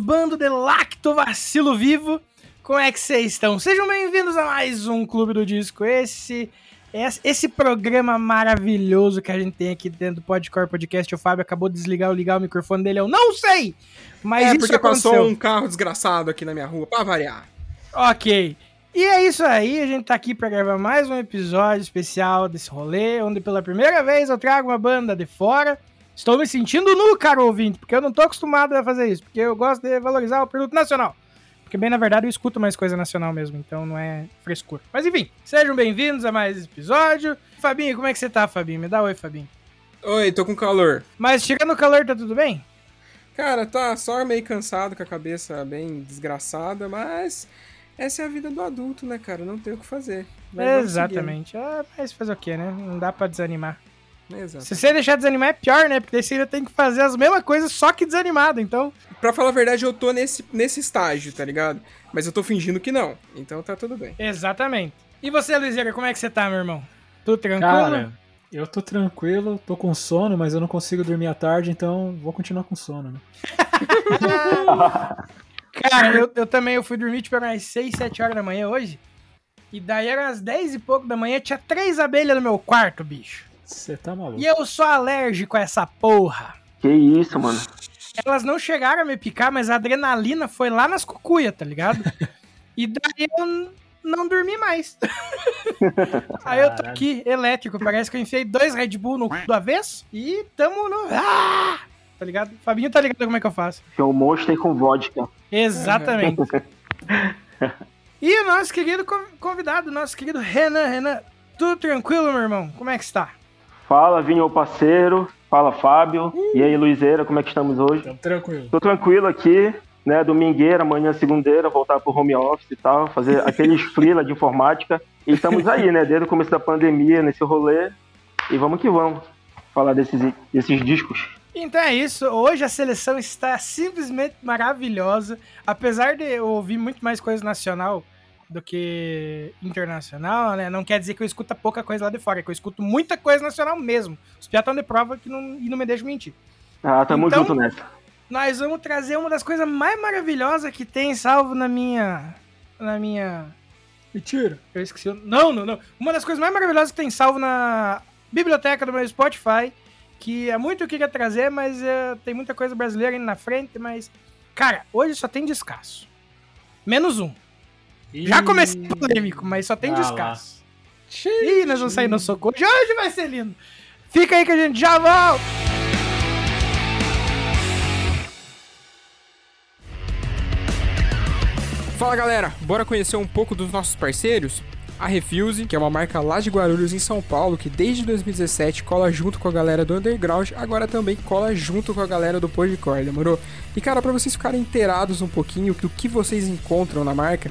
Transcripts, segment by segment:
bando de lacto vacilo vivo. Como é que vocês estão? Sejam bem-vindos a mais um Clube do Disco. Esse, esse programa maravilhoso que a gente tem aqui dentro do Podcore Podcast. O Fábio acabou de desligar ou ligar o microfone dele, eu não sei! Mas é isso porque aconteceu. passou um carro desgraçado aqui na minha rua, pra variar. Ok. E é isso aí, a gente tá aqui pra gravar mais um episódio especial desse rolê, onde pela primeira vez eu trago uma banda de fora. Estou me sentindo nu, caro ouvinte, porque eu não tô acostumado a fazer isso, porque eu gosto de valorizar o produto nacional. Porque, bem, na verdade, eu escuto mais coisa nacional mesmo, então não é frescura. Mas enfim, sejam bem-vindos a mais esse episódio. Fabinho, como é que você tá, Fabinho? Me dá um oi, Fabinho. Oi, tô com calor. Mas tirando o calor, tá tudo bem? Cara, tá só meio cansado, com a cabeça bem desgraçada, mas essa é a vida do adulto, né, cara? Não tem o que fazer. Vamos Exatamente. Ah, mas fazer o quê, né? Não dá pra desanimar. Exato. Se você deixar desanimar é pior, né? Porque daí você ainda tem que fazer as mesmas coisas, só que desanimado. Então, Pra falar a verdade, eu tô nesse, nesse estágio, tá ligado? Mas eu tô fingindo que não, então tá tudo bem. exatamente. E você, Luizeira, como é que você tá, meu irmão? Tudo tranquilo? Cara, eu tô tranquilo, tô com sono, mas eu não consigo dormir à tarde, então vou continuar com sono, né? Cara, eu, eu também eu fui dormir tipo umas 6, 7 horas da manhã hoje. E daí eram as 10 e pouco da manhã, tinha três abelhas no meu quarto, bicho. Você tá maluco. E eu sou alérgico a essa porra. Que isso, mano. Elas não chegaram a me picar, mas a adrenalina foi lá nas cucuias, tá ligado? E daí eu não dormi mais. Aí eu tô aqui, elétrico, parece que eu enfiei dois Red Bull no cu do avesso e tamo no... Ah! Tá ligado? Fabinho tá ligado como é que eu faço. Que é o monstro com vodka. Exatamente. e o nosso querido con- convidado, nosso querido Renan. Renan, tudo tranquilo, meu irmão? Como é que está? Fala, Vinho, meu parceiro. Fala, Fábio. E aí, Luizeira, como é que estamos hoje? Então, tranquilo. Tô tranquilo aqui, né? Domingueira, amanhã segundeira, voltar pro home office e tal, fazer aqueles freela de informática. E estamos aí, né? Desde o começo da pandemia, nesse rolê. E vamos que vamos. Falar desses, desses discos. Então é isso. Hoje a seleção está simplesmente maravilhosa. Apesar de eu ouvir muito mais coisa nacional do que internacional, né? Não quer dizer que eu escuto pouca coisa lá de fora, é que eu escuto muita coisa nacional mesmo. Os piados estão de prova que não, e não me deixam mentir. Ah, tamo Então- junto nessa. nós vamos trazer uma das coisas mais maravilhosas que tem salvo na minha. Na minha. Mentira. Eu esqueci. Não, não, não. Uma das coisas mais maravilhosas que tem salvo na biblioteca do meu Spotify. Que é muito o que eu queria trazer, mas é, tem muita coisa brasileira indo na frente. Mas, cara, hoje só tem descasso. Menos um. Já comecei polêmico, mas só tem Ah descasso. Ih, nós vamos sair no socorro. Hoje vai ser lindo. Fica aí que a gente já volta. Fala galera, bora conhecer um pouco dos nossos parceiros? A Refuse, que é uma marca lá de Guarulhos em São Paulo, que desde 2017 cola junto com a galera do Underground, agora também cola junto com a galera do Podcore, demorou? E cara, pra vocês ficarem inteirados um pouquinho do que vocês encontram na marca,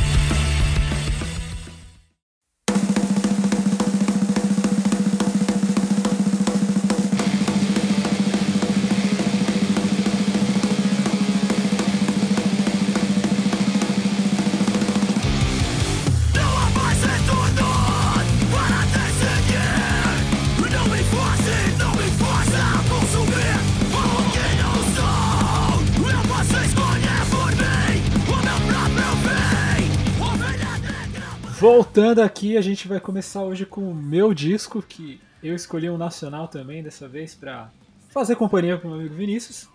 Voltando aqui, a gente vai começar hoje com o meu disco, que eu escolhi um nacional também dessa vez pra fazer companhia pro meu amigo Vinícius.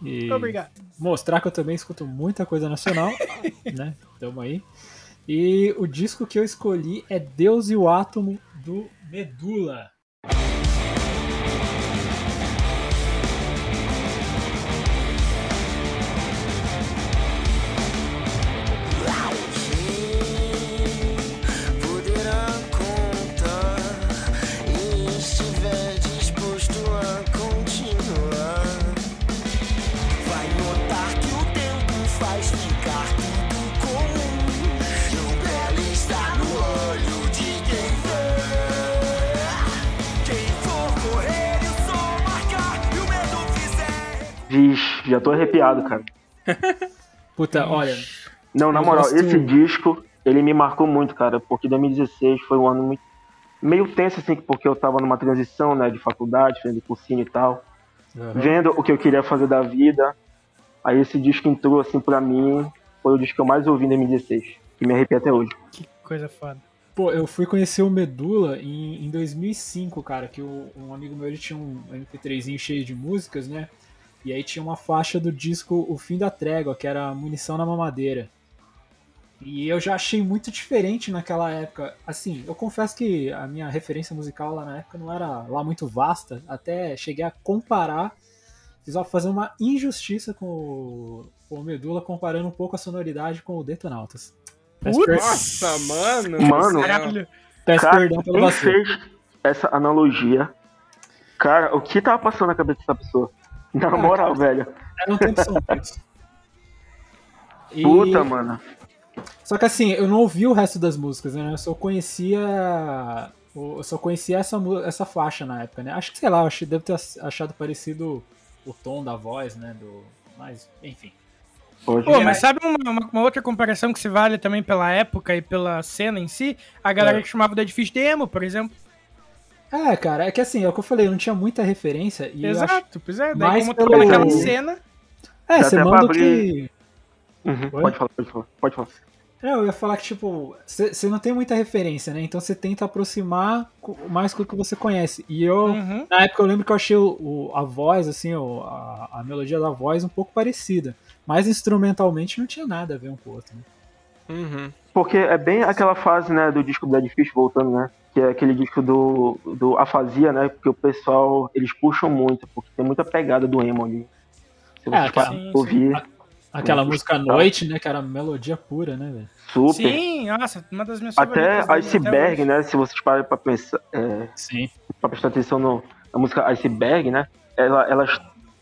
E Obrigado. mostrar que eu também escuto muita coisa nacional, né? Tamo aí. E o disco que eu escolhi é Deus e o Átomo do Medula. Vixe, já tô arrepiado, cara. Puta, olha, Não, na moral, gosto- esse disco, ele me marcou muito, cara, porque 2016 foi um ano muito, meio tenso, assim, porque eu tava numa transição, né, de faculdade, fazendo cursinho e tal, vendo o que eu queria fazer da vida. Aí esse disco entrou, assim, pra mim, foi o disco que eu mais ouvi em 2016, que me arrepia até hoje. Que coisa foda. Pô, eu fui conhecer o Medula em, em 2005, cara, que o- um amigo meu ele tinha um MP3zinho cheio de músicas, né? E aí tinha uma faixa do disco O Fim da Trégua, que era Munição na Mamadeira. E eu já achei muito diferente naquela época. Assim, eu confesso que a minha referência musical lá na época não era lá muito vasta, até cheguei a comparar, fiz uma- fazer uma injustiça com o, com o Medula, comparando um pouco a sonoridade com o Detonautas. Peço, per- Nossa, mano. Mano. Caralho. peço Cara, perdão pelo vacilo. essa analogia? Cara, o que tava passando na cabeça dessa pessoa? Na Ah, moral, velho. Era um tempo. E- Puta, mano. Só que assim, eu não ouvi o resto das músicas, né? Eu só conhecia. Eu só conhecia essa, essa faixa na época, né? Acho que, sei lá, achei, devo ter achado parecido o tom da voz, né? Do, mas, enfim. Hoje, Pô, mas sabe uma, uma- uma outra comparação que se vale também pela época e pela cena em si? A galera É. que chamava do Edifício de emo, por exemplo. É, cara, é que assim, é o que eu falei, eu não tinha muita referência. E Exato, pois é. Daí como pelo- naquela cena. É, você manda o que. Uhum, pode falar, pode falar. Pode falar. É, eu ia falar que, tipo, você não tem muita referência, né? Então você tenta aproximar mais com o que você conhece. E eu, Uhum. Na época eu lembro que eu achei o, o- a voz, assim, o- a, a melodia da voz um pouco parecida. Mas instrumentalmente não tinha nada a ver um com o outro. Né? Uhum. Porque é bem aquela fase, né, do disco do Dead Fish voltando, né? Que é aquele disco do, do Afasia, né? Porque o pessoal, eles puxam muito, porque tem muita pegada do emo ali. Se É, você aquela- parar ouvir, Aquela Uhum. música à noite, né? Que era melodia pura, né, velho? super. Sim, nossa, uma das minhas Até Iceberg, hoje. né? Se vocês pararem pra pensar, é, Sim. pra prestar atenção no, na música Iceberg, né? Ela, ela,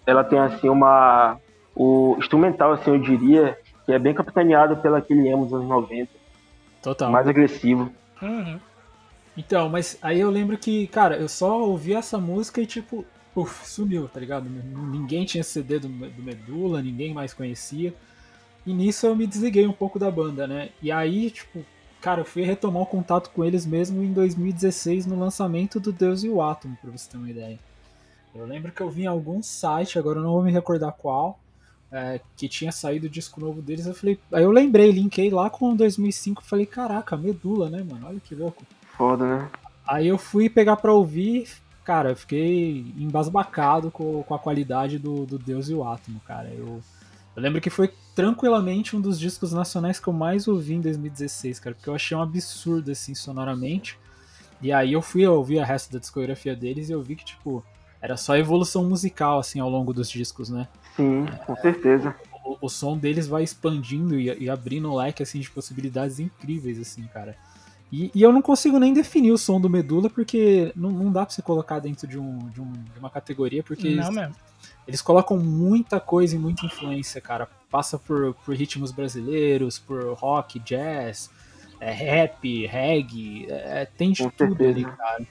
ela tem, assim, uma... O instrumental, assim, eu diria, que é bem capitaneado pelo aquele emo dos anos 90, Total. mais agressivo. Uhum. Então, mas aí eu lembro que, cara, eu só ouvi essa música e, tipo, uf, sumiu, tá ligado? Ninguém tinha CD do, do Medula, ninguém mais conhecia. E nisso eu me desliguei um pouco da banda, né? E aí, tipo, cara, eu fui retomar o contato com eles mesmo em 2016 no lançamento do Deus e o Átomo, pra você ter uma ideia. Eu lembro que eu vi em algum site, agora eu não vou me recordar qual, é, que tinha saído o disco novo deles. Eu falei, aí eu lembrei, linkei lá com 2005, falei, caraca, Medula, né, mano? Olha que louco. Foda, né? Aí eu fui pegar pra ouvir, cara, eu fiquei embasbacado com, com a qualidade do, do Deus e o Átomo, cara. Eu, eu lembro que foi tranquilamente um dos discos nacionais que eu mais ouvi em 2016, cara, porque eu achei um absurdo, assim, sonoramente. E aí eu fui ouvir a resto da discografia deles e eu vi que, tipo, era só evolução musical, assim, ao longo dos discos, né? Sim, com certeza. o, o som deles vai expandindo e, e abrindo um leque assim de possibilidades incríveis assim cara e, e eu não consigo nem definir o som do Medula porque não, não dá pra você colocar dentro de, um, de, um- de uma categoria porque Não eles, mesmo. eles colocam muita coisa e muita influência cara passa por, por ritmos brasileiros por rock jazz é, rap reggae é, tem de Com tudo certeza. ali cara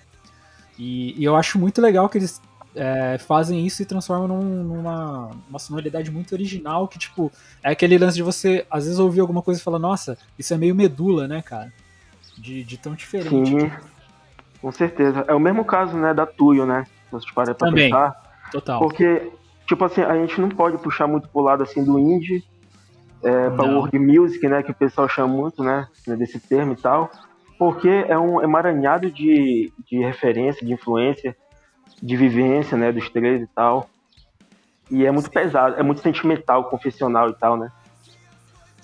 e, e eu acho muito legal que eles é, fazem isso e transformam num- numa uma sonoridade muito original que, tipo, é aquele lance de você, às vezes, ouvir alguma coisa e falar, nossa, isso é meio medula, né, cara? De, de tão diferente. Sim, com certeza. É o mesmo caso, né, da Tuyo, né? Se vocês pararem pra Também. pensar. Total. Porque, tipo assim, a gente não pode puxar muito pro lado, assim, do indie é, para world music, né, que o pessoal chama muito, né, né, desse termo e tal, porque é um emaranhado de, de referência, de influência, de vivência, né, dos três e tal. E é muito pesado, é muito sentimental, confessional e tal, né?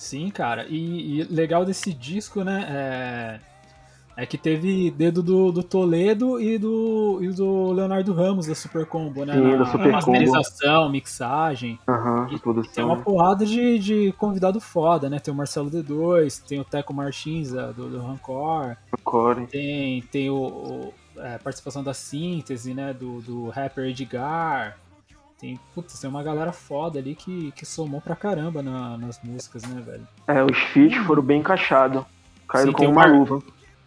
Sim, cara. E, e legal desse disco, né? É, é que teve dedo do, do Toledo e do, e do Leonardo Ramos da Super Combo, né? Sim, da Super masterização, mixagem. Aham, E Tem uma porrada de, de convidado foda, né? Tem o Marcelo D2, tem o Teco Martins da- do, do Rancor, Core. tem, tem o, o- é, participação da síntese, né? Do, do rapper Edgar. Tem, putz, tem uma galera foda ali que, que somou pra caramba na- nas músicas, né, velho? É, os feats foram bem encaixados. Caíram como o uma luva.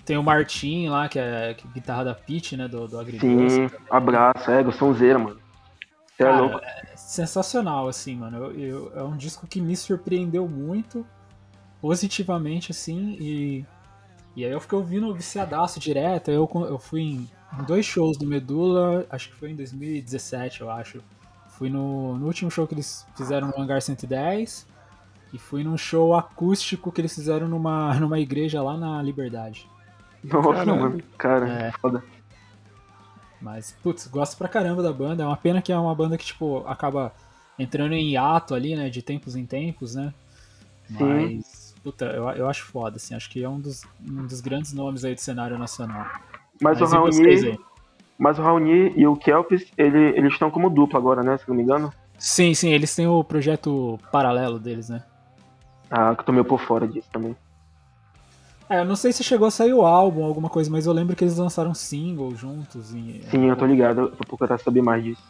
Tem o Martin lá, que é, que é guitarra da Pitch, né? Do, do Agridoce. Sim, abraço, é, sonzeira, mano. Você é Cara, louco. é sensacional, assim, mano. Eu, eu- é um disco que me surpreendeu muito, positivamente, assim, e, e aí eu fiquei ouvindo viciadaço direto. Eu, eu fui em, em dois shows do Medula, acho que foi em 2017, eu acho. Fui no, no último show que eles fizeram no Hangar 110 e fui num show acústico que eles fizeram numa, numa igreja lá na Liberdade. Nossa, mano. Cara, É. foda. Mas, putz, gosto pra caramba da banda. É uma pena que é uma banda que, tipo, acaba entrando em hiato ali, né? De tempos em tempos, né? Mas, puta, eu, eu acho foda, assim. Acho que é um dos, um dos grandes nomes aí do cenário nacional. Mas, o e vocês Raoni? Mas o Raoni e o Kelpis, ele, eles estão como dupla agora, né? Se não me engano. Sim, sim, eles têm o projeto paralelo deles, né? Ah, que eu tô meio por fora disso também. É, eu não sei se chegou a sair o álbum, alguma coisa, mas eu lembro que eles lançaram single juntos. E, Sim, eu tô ligado. Eu tô procurar saber mais disso.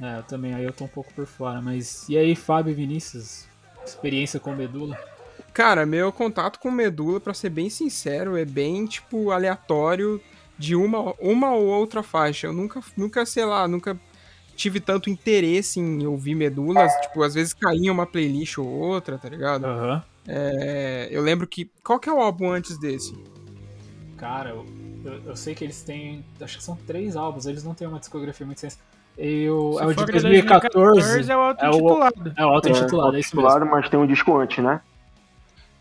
É, eu também, aí eu tô um pouco por fora. Mas e aí, Fábio e Vinícius? Experiência com Medula? Cara, meu contato com Medula, pra ser bem sincero, é bem, tipo, aleatório de uma, uma ou outra faixa. Eu nunca, nunca, sei lá, nunca tive tanto interesse em ouvir Medula. Tipo, às vezes caía uma playlist ou outra, tá ligado? Aham. É, eu lembro que... Qual que é o álbum antes desse? Cara, eu, eu, eu sei que eles têm. Acho que são três álbuns, eles não têm uma discografia muito extensa. Eu, Se é o de de 2014. 2014 é o auto-intitulado. É o auto-intitulado, é, isso mesmo. Claro, mas tem um disco antes, né?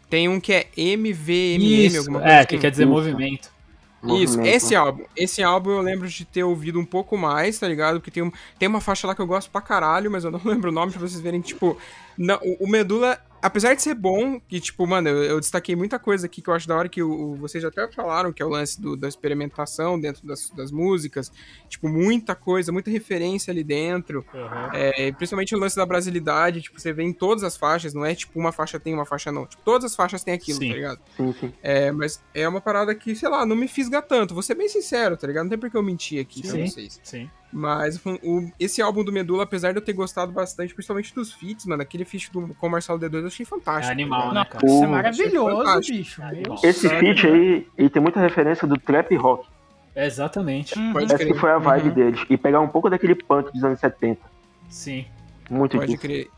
Tem um que é MVMM, Isso, alguma coisa é, assim. que quer dizer Isso. movimento. Isso, Movimento. esse álbum. Esse álbum eu lembro de ter ouvido um pouco mais, tá ligado? Porque tem, um, tem uma faixa lá que eu gosto pra caralho, mas eu não lembro o nome pra vocês verem, tipo. não- o, o Medula, apesar de ser bom, que, tipo, mano, eu, eu destaquei muita coisa aqui que eu acho da hora que o, o- vocês até falaram, que é o lance do- da experimentação dentro das, das músicas. Tipo, muita coisa, muita referência ali dentro. É, principalmente o lance da brasilidade, tipo, você vê em todas as faixas, não é tipo uma faixa tem, uma faixa não. Tipo, todas as faixas têm aquilo, Sim. tá ligado? Sim, sim. É, mas é uma parada que, sei lá, não me fisga tanto. Vou ser bem sincero, tá ligado? Não tem por que eu mentir aqui pra Sim. vocês. Sim. Mas o- esse álbum do Medula, apesar de eu ter gostado bastante, principalmente dos feats, mano, aquele feat do, com o Marcelo D2 eu achei fantástico. É animal, tá né, Não, cara? isso é maravilhoso, fantástico. bicho. É. Esse sangue. feat aí, ele tem muita referência do trap rock. Exatamente. Uhum. Essa crer. foi a vibe Uhum. deles. E pegar um pouco daquele punk dos anos 70. Sim. Muito Pode disso. crer.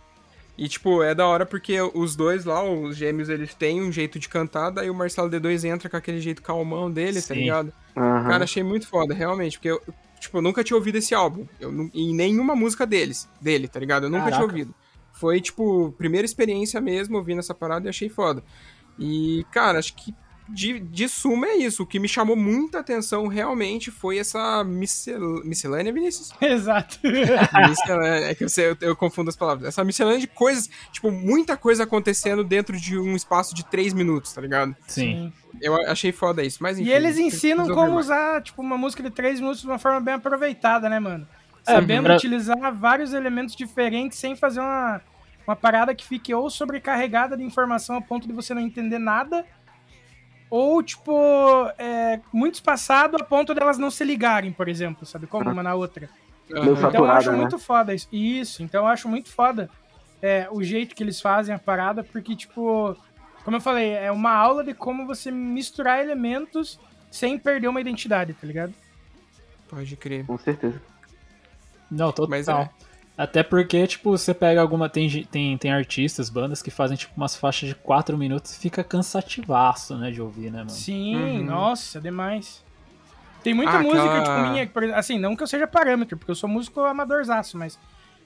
E, tipo, é da hora porque os dois lá, os gêmeos, eles têm um jeito de cantar, daí o Marcelo D2 entra com aquele jeito calmão dele, tá Sim. ligado? Aham. Cara, achei muito foda, realmente, porque eu, tipo, eu nunca tinha ouvido esse álbum. Eu, em nenhuma música deles, dele, tá ligado? Eu nunca Caraca. tinha ouvido. Foi, tipo, primeira experiência mesmo, ouvindo essa parada e achei foda. E, cara, acho que de, de suma é isso. O que me chamou muita atenção realmente foi essa miscel... miscelânea, Vinícius? Exato. miscelânea, é que eu, sei, eu, eu confundo as palavras. Essa miscelânea de coisas, tipo, muita coisa acontecendo dentro de um espaço de três minutos, tá ligado? Sim. Eu achei foda isso, mas enfim. E eles ensinam como mais. usar, tipo, uma música de três minutos de uma forma bem aproveitada, né, mano? É, Sabendo utilizar vários elementos diferentes sem fazer uma, uma parada que fique ou sobrecarregada de informação a ponto de você não entender nada, ou, tipo, é, muito espaçado a ponto delas não se ligarem, por exemplo, sabe? Como uma na outra. Meio Aham. Então eu acho né? muito foda isso. Isso, então eu acho muito foda é, o jeito que eles fazem a parada, porque, tipo, como eu falei, é uma aula de como você misturar elementos sem perder uma identidade, tá ligado? Pode crer. Com certeza. Não, total. Mas é. Até porque, tipo, você pega alguma. Tem, tem, tem artistas, bandas que fazem, tipo, umas faixas de 4 minutos e fica cansativaço, né, de ouvir, né, mano? Sim, Uhum. nossa, demais. Tem muita Ah, música, aquela- tipo, minha, por exemplo, assim, não que eu seja parâmetro, porque eu sou músico amadorzaço, mas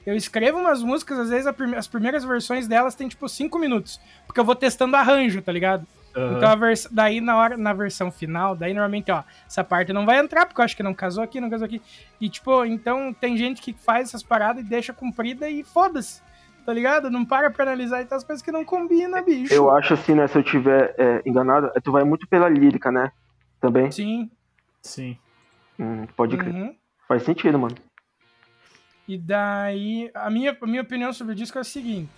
Eu escrevo umas músicas, às vezes prime- as primeiras versões delas tem tipo 5 minutos. Porque eu vou testando arranjo, tá ligado? Aham. Então a vers... daí na hora na versão final, daí normalmente, ó, essa parte não vai entrar, porque eu acho que não casou aqui, não casou aqui. E tipo, então tem gente que faz essas paradas e deixa comprida e foda-se. Tá ligado? Não para pra analisar e tal as coisas que não combinam, bicho. Eu acho assim, né? Se eu tiver é, enganado, tu vai muito pela lírica, né? Também. Sim. Sim. Hum, pode crer. Uhum. Faz sentido, mano. E daí, a minha, a minha opinião sobre o disco é o seguinte.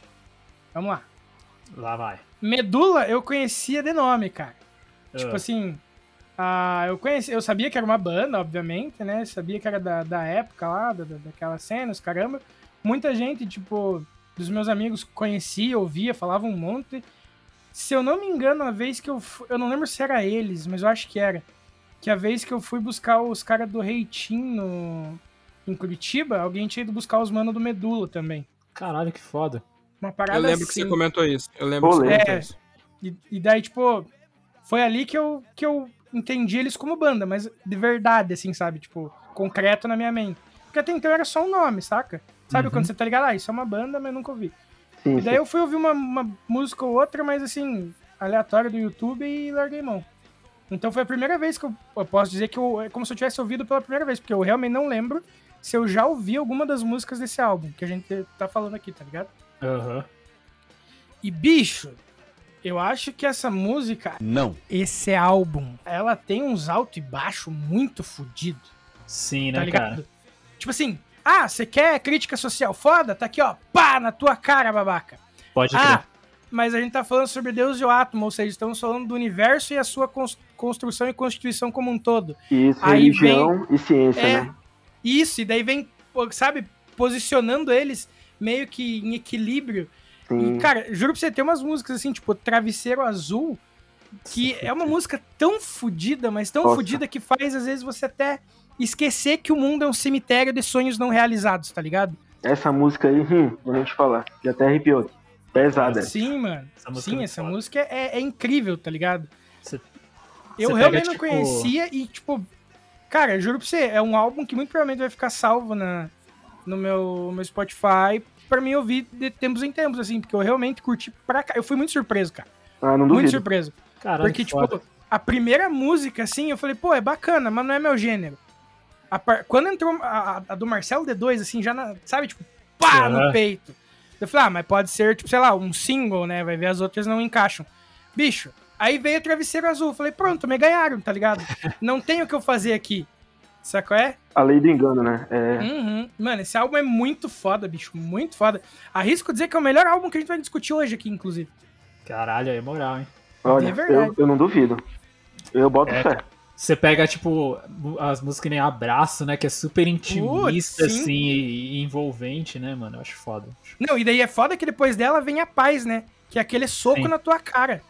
Vamos lá. Lá vai. Medula eu conhecia de nome, cara. Tipo Ah. assim, ah, eu conheci, eu sabia que era uma banda, obviamente, né? Sabia que era da, da época lá, da, da- daquela cena, os caramba. Muita gente, tipo, dos meus amigos conhecia, ouvia, falava um monte. Se eu não me engano, a vez que eu fui, eu não lembro se era eles, mas eu acho que era. Que a vez que eu fui buscar os caras do Reitinho no, em Curitiba, alguém tinha ido buscar os manos do Medula também. Caralho, que foda. Uma parada Eu lembro que assim. você comentou isso. Eu lembro Rolê. que você comentou É. isso. E, e daí, tipo, foi ali que eu, que eu entendi eles como banda, mas de verdade, assim, sabe? Tipo, concreto na minha mente. Porque até então era só um nome, saca? Sabe Uhum. quando você tá ligado? Ah, isso é uma banda, mas nunca ouvi. Sim, E daí sim. eu fui ouvir uma, uma música ou outra, mas assim, aleatória do YouTube e larguei mão. Então foi a primeira vez que eu, eu posso dizer que eu, é como se eu tivesse ouvido pela primeira vez, porque eu realmente não lembro se eu já ouvi alguma das músicas desse álbum que a gente tá falando aqui, tá ligado? Aham. E bicho, eu acho que essa música, Não. esse álbum, ela tem uns alto e baixo muito fudido, Sim, tá né, ligado? cara? Tipo assim, ah, você quer crítica social foda? Tá aqui, ó, pá, na tua cara, babaca. Pode Ah, mas a gente tá falando sobre Deus e o átomo, ou seja, estamos falando do universo e a sua cons- construção e constituição como um todo. Isso, aí religião e ciência, É, né? isso, e daí vem, sabe, posicionando eles meio que em equilíbrio. Sim. E, cara, juro pra você, tem umas músicas assim, tipo Travesseiro Azul, que é uma música tão fodida, mas tão Nossa. fodida que faz, às vezes, você até esquecer que o mundo é um cemitério de sonhos não realizados, tá ligado? Essa música aí, hum, vou nem te falar. Já até arrepiou. Pesada. Sim, mano. Essa é Sim, muito essa foda. música é, é incrível, tá ligado? Você- Eu você realmente pega, não tipo- conhecia e, tipo, cara, juro pra você, é um álbum que muito provavelmente vai ficar salvo na, no meu, meu Spotify pra mim ouvir de tempos em tempos, assim, porque eu realmente curti pra cá. Eu fui muito surpreso, cara. Ah, não Muito duvido. surpreso. Caralho, Porque, que tipo, foda. a primeira música, assim, eu falei, pô, é bacana, mas não é meu gênero. A par- Quando entrou a, a- a do Marcelo D2, assim, já, na- sabe, tipo, pá, Aham. no peito. Eu falei, ah, mas pode ser, tipo, sei lá, um single, né? Vai ver as outras não encaixam. Bicho, aí veio Travesseiro Azul. Falei, pronto, me ganharam, tá ligado? Não tem o que eu fazer aqui. Sacou é? A lei do engano, né? É, Uhum. Mano, esse álbum é muito foda, bicho. Muito foda. Arrisco dizer que é o melhor álbum que a gente vai discutir hoje aqui, inclusive. Caralho, aí é moral, hein? olha, é verdade. eu, eu não duvido. Eu boto É, fé. Você pega, tipo, as músicas que nem Abraço, né? Que é super intimista, Putz, sim. assim, e, e envolvente, né, mano? Eu acho foda. Não, e daí é foda que depois dela vem a paz, né? Que é aquele soco Sim. na tua cara.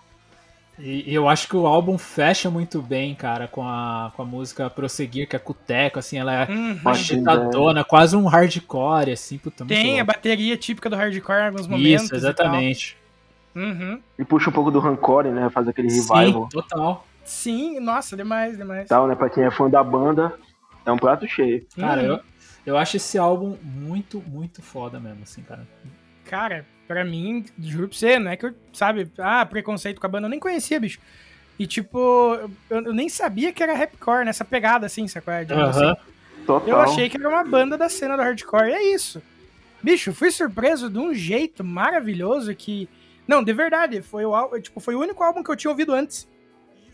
E, e eu acho que o álbum fecha muito bem, cara, com a, com a música Prosseguir, que é cuteco, assim, ela é Uhum. agitadona, quase um hardcore, assim, puta, Tem a bateria típica do hardcore em alguns momentos. Isso, e exatamente. tal. Uhum. E puxa um pouco do Rancore, né? Faz aquele revival Sim, total. Sim, nossa, demais, demais. e tal, né? Pra quem é fã da banda, é um prato cheio. Cara, Uhum. eu, eu acho esse álbum muito, muito foda mesmo, assim, cara. Cara, pra mim, juro pra você, não é que eu, sabe, ah, preconceito com a banda, eu nem conhecia, bicho. E tipo, eu, eu nem sabia que era rapcore nessa pegada, assim, sacou? É, Aham. assim. Total. Eu achei que era uma banda da cena do hardcore, e é isso. Bicho, fui surpreso de um jeito maravilhoso que. Não, de verdade, foi o, tipo, foi o único álbum que eu tinha ouvido antes.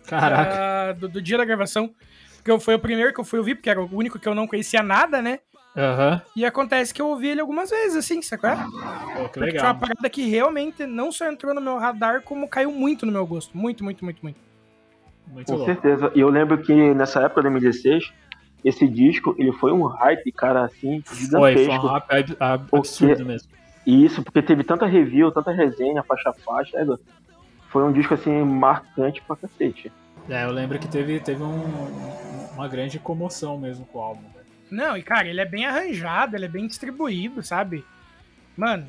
Caraca. ah, do, do dia da gravação. Porque eu- foi o primeiro que eu fui ouvir, porque era o único que eu não conhecia nada, né? Aham. E acontece que eu ouvi ele algumas vezes, assim, sacou? Pô, que Porque foi legal. uma parada que realmente não só entrou no meu radar, como caiu muito no meu gosto. Muito, muito, muito, muito. Muito Com louco. certeza. E eu lembro que nessa época, 2016, esse disco, ele foi um hype, cara, assim, Foi, gigantesco. foi um rap ab- ab- absurdo mesmo. E isso, porque teve tanta review, tanta resenha, faixa a faixa, é, foi um disco, assim, marcante pra cacete. É, eu lembro que teve, teve um- uma grande comoção mesmo com o álbum. velho. Não, e cara, ele é bem arranjado, ele é bem distribuído, sabe? Mano,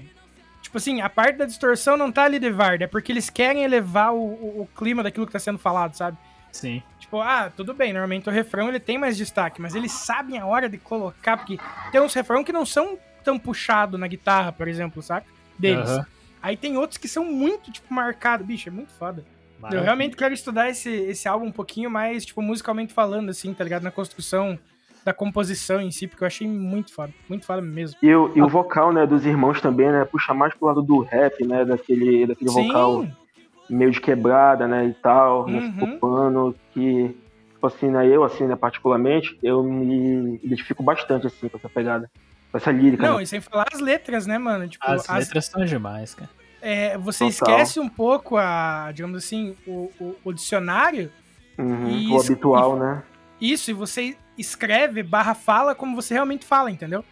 tipo assim, a parte da distorção não tá ali de Varda, é porque eles querem elevar o, o- o clima daquilo que tá sendo falado, sabe? Sim. Tipo, ah, tudo bem, normalmente o refrão ele tem mais destaque, mas eles sabem a hora de colocar, porque tem uns refrão que não são tão puxado na guitarra, por exemplo, saca? Deles. Aham. Aí tem outros que são muito, tipo, marcados. Bicho, é muito foda. Eu Maravilha. realmente quero estudar esse, esse álbum um pouquinho mais, tipo, musicalmente falando, assim, tá ligado? Na construção da composição em si, porque eu achei muito foda. Muito foda mesmo. E, o, e o vocal, né, dos irmãos também, né, puxa mais pro lado do rap, né, daquele, daquele vocal meio de quebrada, né, e tal, Uhum. uhum. pano, que, tipo assim, né, eu, assim, né, particularmente, eu me identifico bastante, assim, com essa pegada, com essa lírica, não, né? e sem falar as letras, né, mano? Tipo, As as- letras são demais, cara. é, você Total. esquece um pouco a, digamos assim, o, o, o dicionário, Uhum, e o habitual, né? isso, e você escreve barra fala como você realmente fala, entendeu?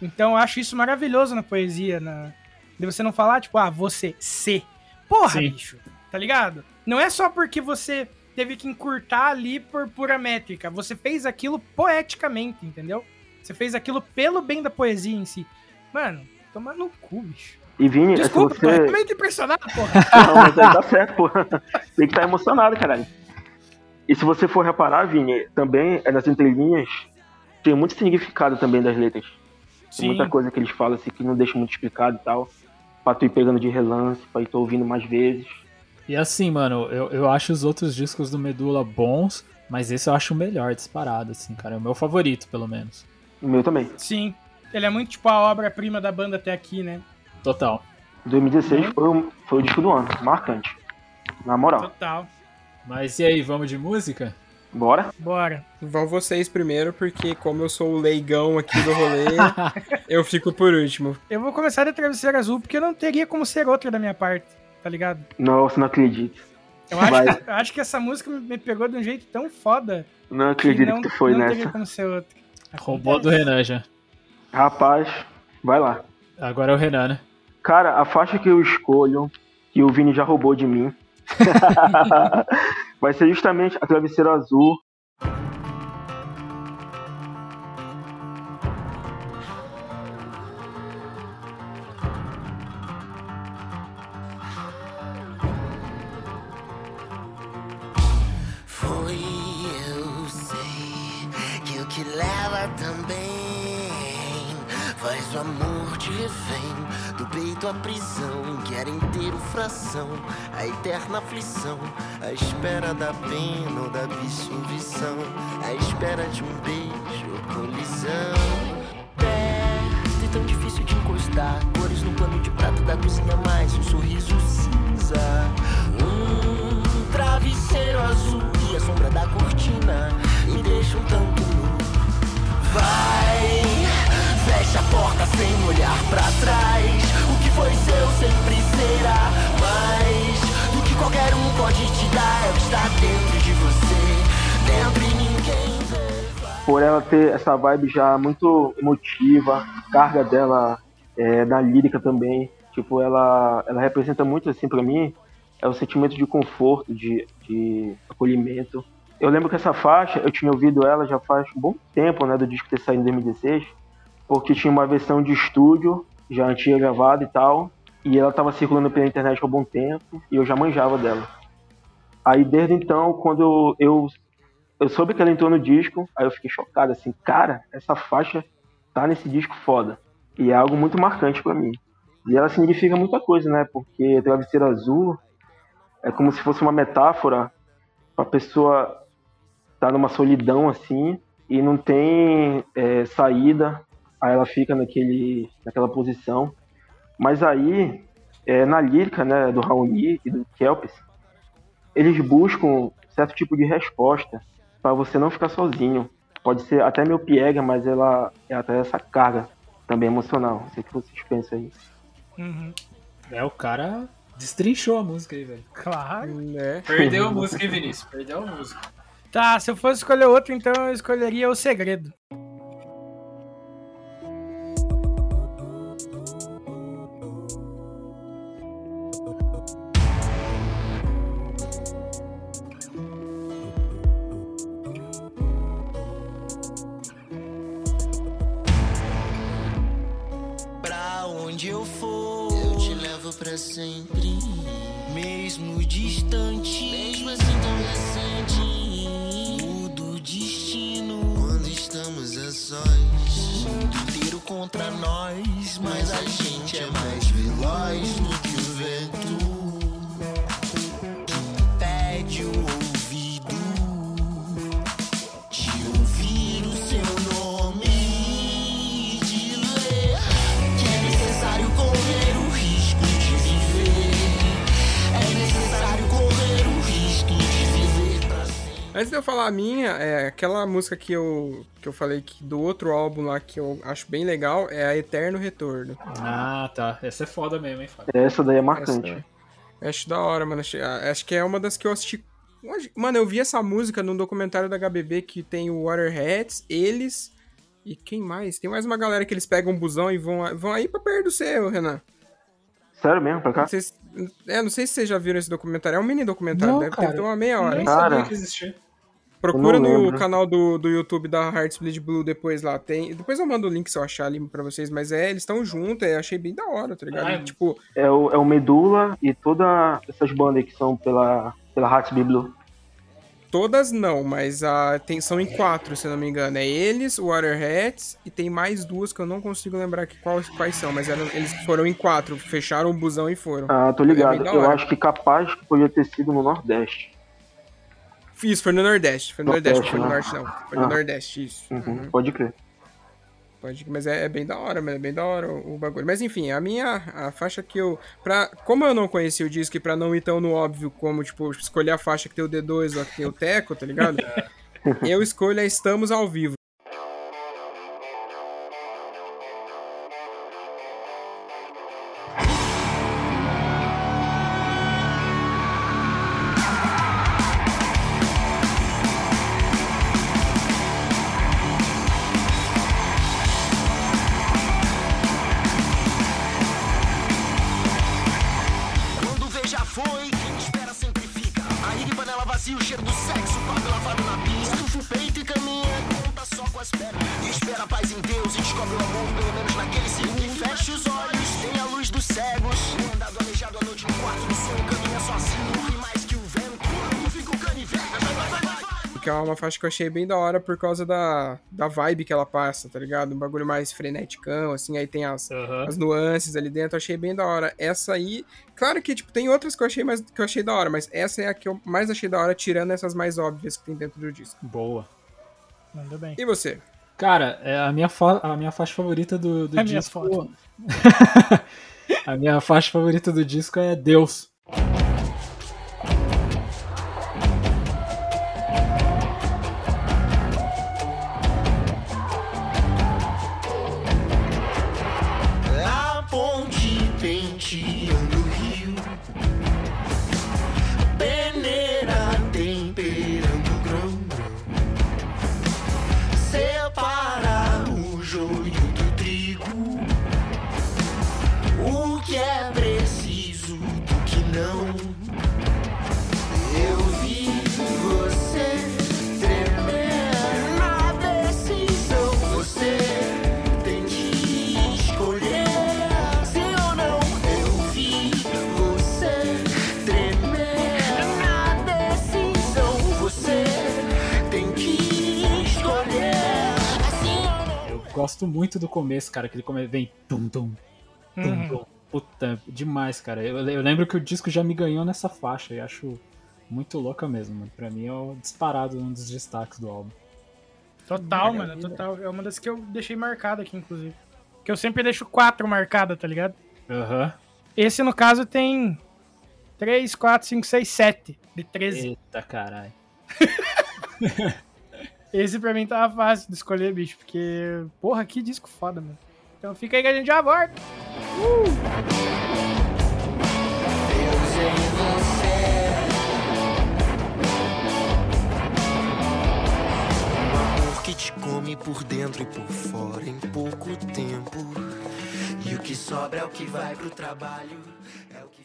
Então eu acho isso maravilhoso na poesia, na... de você não falar, tipo, ah, você, se. Porra, Sim. bicho, tá ligado? Não é só porque você teve que encurtar ali por pura métrica, você fez aquilo poeticamente, entendeu? Você fez aquilo pelo bem da poesia em si. Mano, toma no cu, bicho. E Vini, Desculpa, se tô você... realmente impressionado, porra. Não, mas aí tá certo, pô. Tem que estar emocionado, caralho. E se você for reparar, Vini, também é nas entrelinhas tem muito significado também das letras. Tem muita coisa que eles falam assim que não deixa muito explicado e tal. Pra tu ir pegando de relance, pra ir ouvindo mais vezes. E assim, mano, eu, eu acho os outros discos do Medula bons, mas esse eu acho o melhor disparado, assim, cara. É o meu favorito, pelo menos. O meu também. Sim. Ele é muito tipo a obra-prima da banda até aqui, né? Total. 2016 foi, o- foi o disco do ano, marcante. Na moral. Total. Mas e aí, vamos de música? Bora? Bora. Vão vocês primeiro, porque como eu sou o leigão aqui do rolê, eu fico por último. Eu vou começar da Travesseira Azul, porque eu não teria como ser outra da minha parte, tá ligado? Nossa, não acredito. Eu acho, Vai. eu acho que essa música me pegou de um jeito tão foda Não que acredito não, que tu foi não nessa. teria como ser outra. Roubou do Renan já. Rapaz, vai lá. Agora é o Renan, né? Cara, a faixa que eu escolho, que o Vini já roubou de mim, vai ser justamente a Travesseiro Azul. Refém do peito à prisão. Querem ter o fração, a eterna aflição, a espera da pena ou da absolvição, a espera de um beijo ou colisão. Perto e tão difícil de encostar, cores no pano de prato da cozinha, mais um sorriso cinza. Um travesseiro azul e a sombra da cortina me deixa um tanto. Vai, fecha a porta sem olhar pra trás. O que foi seu sempre será mais do que qualquer um pode te dar. É o está dentro de você, dentro e ninguém vê. Por ela ter essa vibe já muito emotiva, carga dela é, na lírica também. Tipo, ela, ela representa muito, assim, pra mim, é o sentimento de conforto, de, de acolhimento. Eu lembro que essa faixa, eu tinha ouvido ela já faz um bom tempo, né, do disco ter saído em 2016, porque tinha uma versão de estúdio, já antiga gravada e tal, e ela tava circulando pela internet há um bom tempo, e eu já manjava dela. Aí, desde então, quando eu, eu soube que ela entrou no disco, aí eu fiquei chocado, assim, cara, essa faixa tá nesse disco foda. E é algo muito marcante pra mim. E ela significa muita coisa, né? Porque Travesseiro Azul é como se fosse uma metáfora pra pessoa estar numa solidão assim e não tem é, saída, aí ela fica naquele, naquela posição. Mas aí, é, na lírica né, do Raoni e do Kelps, eles buscam certo tipo de resposta para você não ficar sozinho. Pode ser até meio piega, mas ela, ela traz essa carga também emocional. Não sei o que vocês pensam aí. Uhum. É, o cara destrinchou a música aí, velho. Claro. Né? Perdeu a música, hein, Vinícius? Perdeu a música. Tá, se eu fosse escolher outro, então eu escolheria O Segredo. Pra sempre. Mesmo distante, mesmo assim tão recente. Mudo o destino quando estamos a sós. Mundo inteiro contra nós, mas a gente é mais veloz Antes de eu falar a minha, é aquela música que eu, que eu falei que do outro álbum lá que eu acho bem legal é a Eterno Retorno. Ah, tá. Essa é foda mesmo, hein, Fábio? Essa daí é marcante. Essa- eu acho da hora, mano. Acho, acho que é uma das que eu assisti. Mano, eu vi essa música num documentário da HBB que tem o Waterheads, eles e quem mais? Tem mais uma galera que eles pegam um busão e vão, vão aí pra perto do seu, Renan. Sério mesmo, pra cá? Não sei, se, é, não sei se vocês já viram esse documentário. É um mini documentário, Não, deve cara. ter uma meia hora. Nem Cara. sabia que existia. Procura no canal do, do YouTube da Hearts Bleed Blue depois lá. Tem, depois eu mando o link se eu achar ali pra vocês. Mas é, eles estão juntos, é, achei bem da hora, tá ligado? Ah, E, tipo, É o, é o Medula e todas essas bandas que são pela, pela Heartbeat Blue. Todas não, mas a, tem, são em quatro, se eu não me engano. É eles, o Waterheads e tem mais duas que eu não consigo lembrar que, quais, quais são. Mas eram, eles foram em quatro, fecharam o busão e foram. Ah, tô ligado. Eu acho que capaz que podia ter sido no Nordeste. Isso, foi no Nordeste. Foi no Nordeste, não foi no Nordeste, Norte não. Foi no Ah. Nordeste, isso. Uhum, Uhum. Pode crer. Pode, mas é, é bem da hora, mas é bem da hora o, o bagulho. Mas enfim, a minha a faixa que eu. Pra, como eu não conheci o disco e pra não ir tão no óbvio como, tipo, escolher a faixa que tem o D2 ou que tem o Teco, tá ligado? eu escolho a Estamos ao Vivo. Faixa que eu achei bem da hora por causa da, da vibe que ela passa, tá ligado? Um bagulho mais freneticão, assim, aí tem as, Aham. as nuances ali dentro, eu achei bem da hora. Essa aí, claro que, tipo, tem outras que eu achei, mais, que eu achei da hora, mas essa é a que eu mais achei da hora, tirando essas mais óbvias que tem dentro do disco. Boa. Manda bem. E você? Cara, é a minha, fa- a minha faixa favorita do, do É minha disco. foto. a minha faixa favorita do disco é Deus. Gosto muito do começo, cara, que ele come... vem tum tum tum Uhum. tum. Puta, demais, cara. Eu, eu lembro que o disco já me ganhou nessa faixa e acho muito louca mesmo, mano. Pra mim é o disparado um dos destaques do álbum. Total, Maravilha. mano, total. É uma das que eu deixei marcada aqui, inclusive. Que eu sempre deixo quatro marcada, tá ligado? Aham. Esse, no caso, tem 3, 4, 5, 6, 7 de 13. Eita caralho. Esse pra mim tava fácil de escolher, bicho, porque, porra, que disco foda, mano. Então fica aí que a gente já volta. Amor que te come por dentro e por fora em pouco tempo. E o que sobra é o que vai pro trabalho, é o que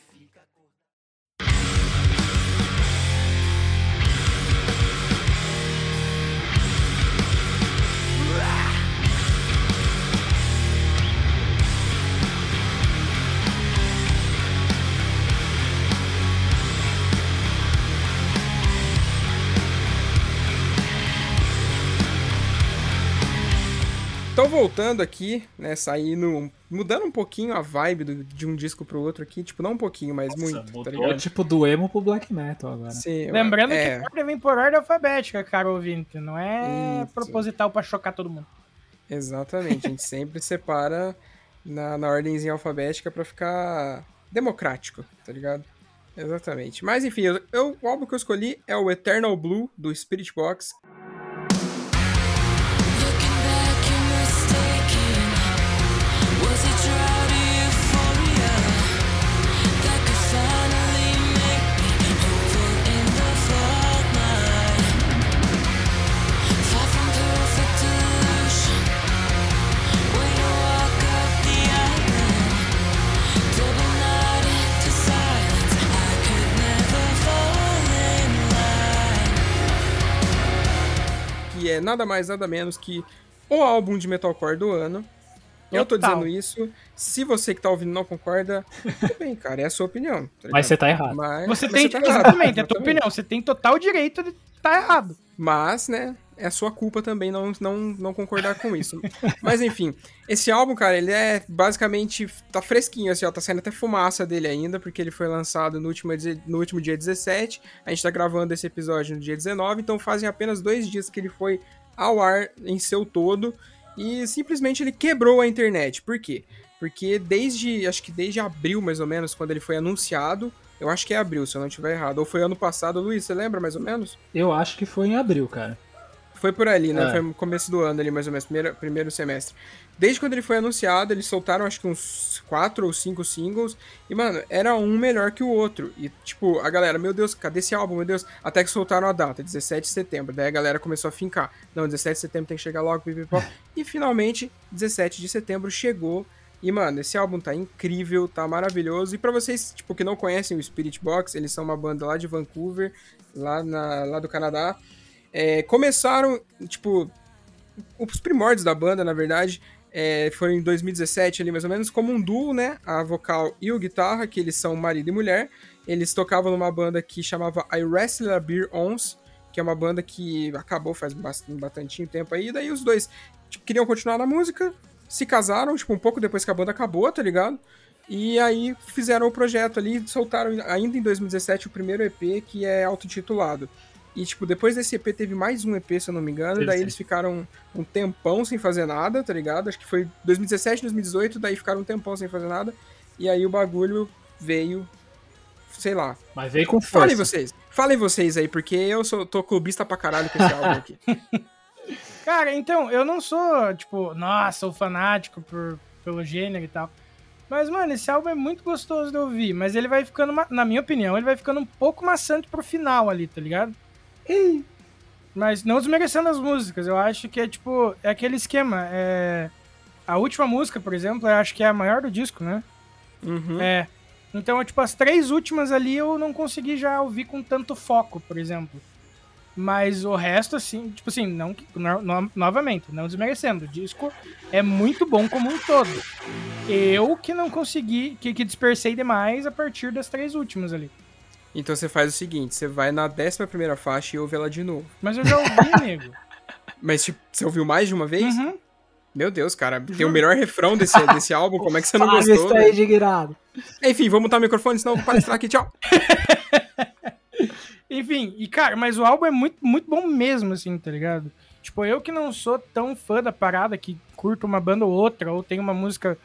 voltando aqui, né, saindo, mudando um pouquinho a vibe do- de um disco pro outro aqui, tipo, não um pouquinho, mas Nossa, muito, tá mudou ligado? tipo do emo pro black metal agora. Sim, Lembrando é, que ordem vem por ordem alfabética, cara ouvinte. Não é Isso. proposital pra chocar todo mundo. Exatamente, a gente sempre separa na, na ordemzinha alfabética pra ficar democrático, tá ligado? Exatamente. Mas enfim, eu, eu- o álbum que eu escolhi é o Eternal Blue, do Spirit Box. É nada mais, nada menos que o álbum de metalcore do ano. Eu tô dizendo isso. Se você que tá ouvindo não concorda, tudo bem, cara, é a sua opinião. tá Mas você tá errado. Mas, Você mas tem, tá errado, exatamente, é a tua opinião. Você tem total direito de estar errado. Mas, né, é sua culpa também não, não, não concordar com isso. Mas enfim, esse álbum, cara, ele é basicamente. tá fresquinho, assim, ó, tá saindo até fumaça dele ainda, porque ele foi lançado no último, no último dia 17. A gente tá gravando esse episódio no dia 19, então fazem apenas dois dias que ele foi ao ar em seu todo. E simplesmente ele quebrou a internet. Por quê? Porque desde. Acho que desde abril, mais ou menos, quando ele foi anunciado. Eu acho que é abril, se eu não estiver errado. Ou foi ano passado, Luiz, você lembra mais ou menos? Eu acho que foi em abril, cara. Foi por ali, né? É. Foi no começo do ano ali, mais ou menos, primeiro, primeiro semestre. Desde quando ele foi anunciado, eles soltaram acho que uns quatro ou cinco singles. E, mano, era um melhor que o outro. E, tipo, a galera, meu Deus, cadê esse álbum, meu Deus? Até que soltaram a data, 17 de setembro. Daí a galera começou a fincar. Não, 17 de setembro tem que chegar logo, pipipó. E finalmente, 17 de setembro chegou. E, mano, esse álbum tá incrível, tá maravilhoso. E pra vocês, tipo, que não conhecem o Spirit Box, eles são uma banda lá de Vancouver, lá, na, lá do Canadá. É, começaram, tipo, os primórdios da banda, na verdade, é, foram em 2017 ali mais ou menos, como um duo, né? A vocal e o guitarra, que eles são marido e mulher. Eles tocavam numa banda que chamava I Wrestle a Beer Ons, que é uma banda que acabou faz bast- bastante tempo aí. Daí os dois tipo, queriam continuar na música, se casaram, tipo, um pouco depois que a banda acabou, tá ligado? E aí fizeram o projeto ali, soltaram ainda em 2017 o primeiro EP, que é autotitulado. E, tipo, depois desse EP teve mais um EP, se eu não me engano, Teve daí sim. eles ficaram um tempão sem fazer nada, tá ligado? Acho que foi 2017, 2018, daí ficaram um tempão sem fazer nada. E aí o bagulho veio, sei lá. Mas veio com Falem força. vocês, falem vocês aí, porque eu sou, tô clubista pra caralho com esse álbum aqui. Cara, então, eu não sou, tipo, nossa, o fanático por, pelo gênero e tal. Mas, mano, esse álbum é muito gostoso de ouvir. Mas ele vai ficando, na minha opinião, ele vai ficando um pouco maçante pro final ali, tá ligado? Mas não desmerecendo as músicas. Eu acho que é, tipo, é aquele esquema. É... A última música, por exemplo, eu acho que é a maior do disco, né? Uhum. É. Então, tipo, as três últimas ali eu não consegui já ouvir com tanto foco, por exemplo. Mas o resto, assim, tipo assim, não, no- novamente, não desmerecendo. O disco é muito bom como um todo. Eu que não consegui, que, que dispersei demais a partir das três últimas ali. Então você faz o seguinte, você vai na 11 primeira faixa e ouve ela de novo. Mas eu já ouvi, nego. Mas, tipo, você ouviu mais de uma vez? Uhum. Meu Deus, cara, tem o melhor refrão desse, desse álbum, como é que você não Fábio gostou? está velho? indignado. Enfim, vamos mutar o microfone, senão eu vou palestrar aqui, tchau. Enfim, e cara, mas o álbum é muito, muito bom mesmo, assim, tá ligado? Tipo, eu que não sou tão fã da parada, que curto uma banda ou outra, ou tenho uma música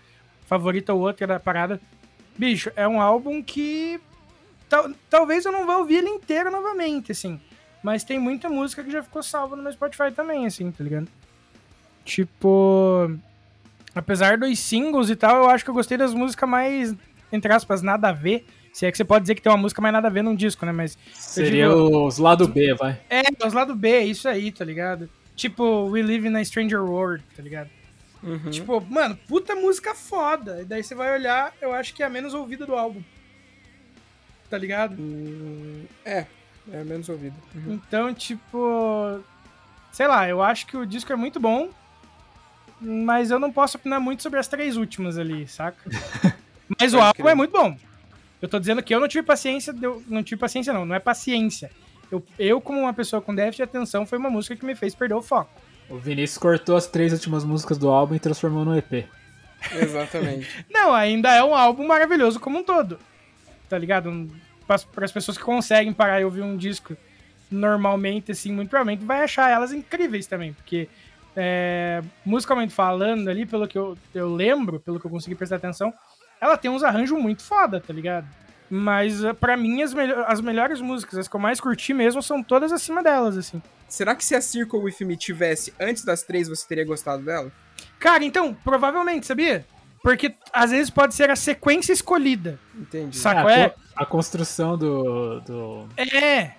favorita ou outra da parada. Bicho, é um álbum que. Tal- talvez eu não vá ouvir ele inteiro novamente, assim. Mas tem muita música que já ficou salva no meu Spotify também, assim, tá ligado? Tipo. Apesar dos singles e tal, eu acho que eu gostei das músicas mais, entre aspas, nada a ver. Se é que você pode dizer que tem uma música mais nada a ver num disco, né? Mas Seria digo- os lado B, vai. é, os lado B, isso aí, tá ligado? Tipo, We Live in a Stranger World, tá ligado? Uhum. Tipo, mano, puta música foda. E daí você vai olhar, eu acho que é a menos ouvida do álbum. Tá ligado? Hum, é, é menos ouvido. Uhum. Então, tipo. Sei lá, eu acho que o disco é muito bom. Mas eu não posso opinar muito sobre as três últimas ali, saca? Mas o álbum crer. é muito bom. Eu tô dizendo que eu não tive paciência. eu- não tive paciência, não. Não é paciência. Eu, eu, como uma pessoa com déficit de atenção, foi uma música que me fez perder o foco. O Vinícius cortou as três últimas músicas do álbum e transformou no EP. Exatamente. Não, ainda é um álbum maravilhoso como um todo. Tá ligado? Para as pessoas que conseguem parar e ouvir um disco normalmente, assim, muito provavelmente vai achar elas incríveis também. Porque, é, musicalmente falando ali, pelo que eu, eu lembro, pelo que eu consegui prestar atenção, ela tem uns arranjos muito foda, tá ligado? Mas eh, pra mim, as, melho- as melhores músicas, as que eu mais curti mesmo, são todas acima delas, assim. Será que se a Circle With Me tivesse antes das três, você teria gostado dela? Cara, então, provavelmente, sabia? Porque às vezes pode ser a sequência escolhida. Entendi. Saco É, a é? A construção do, do, É,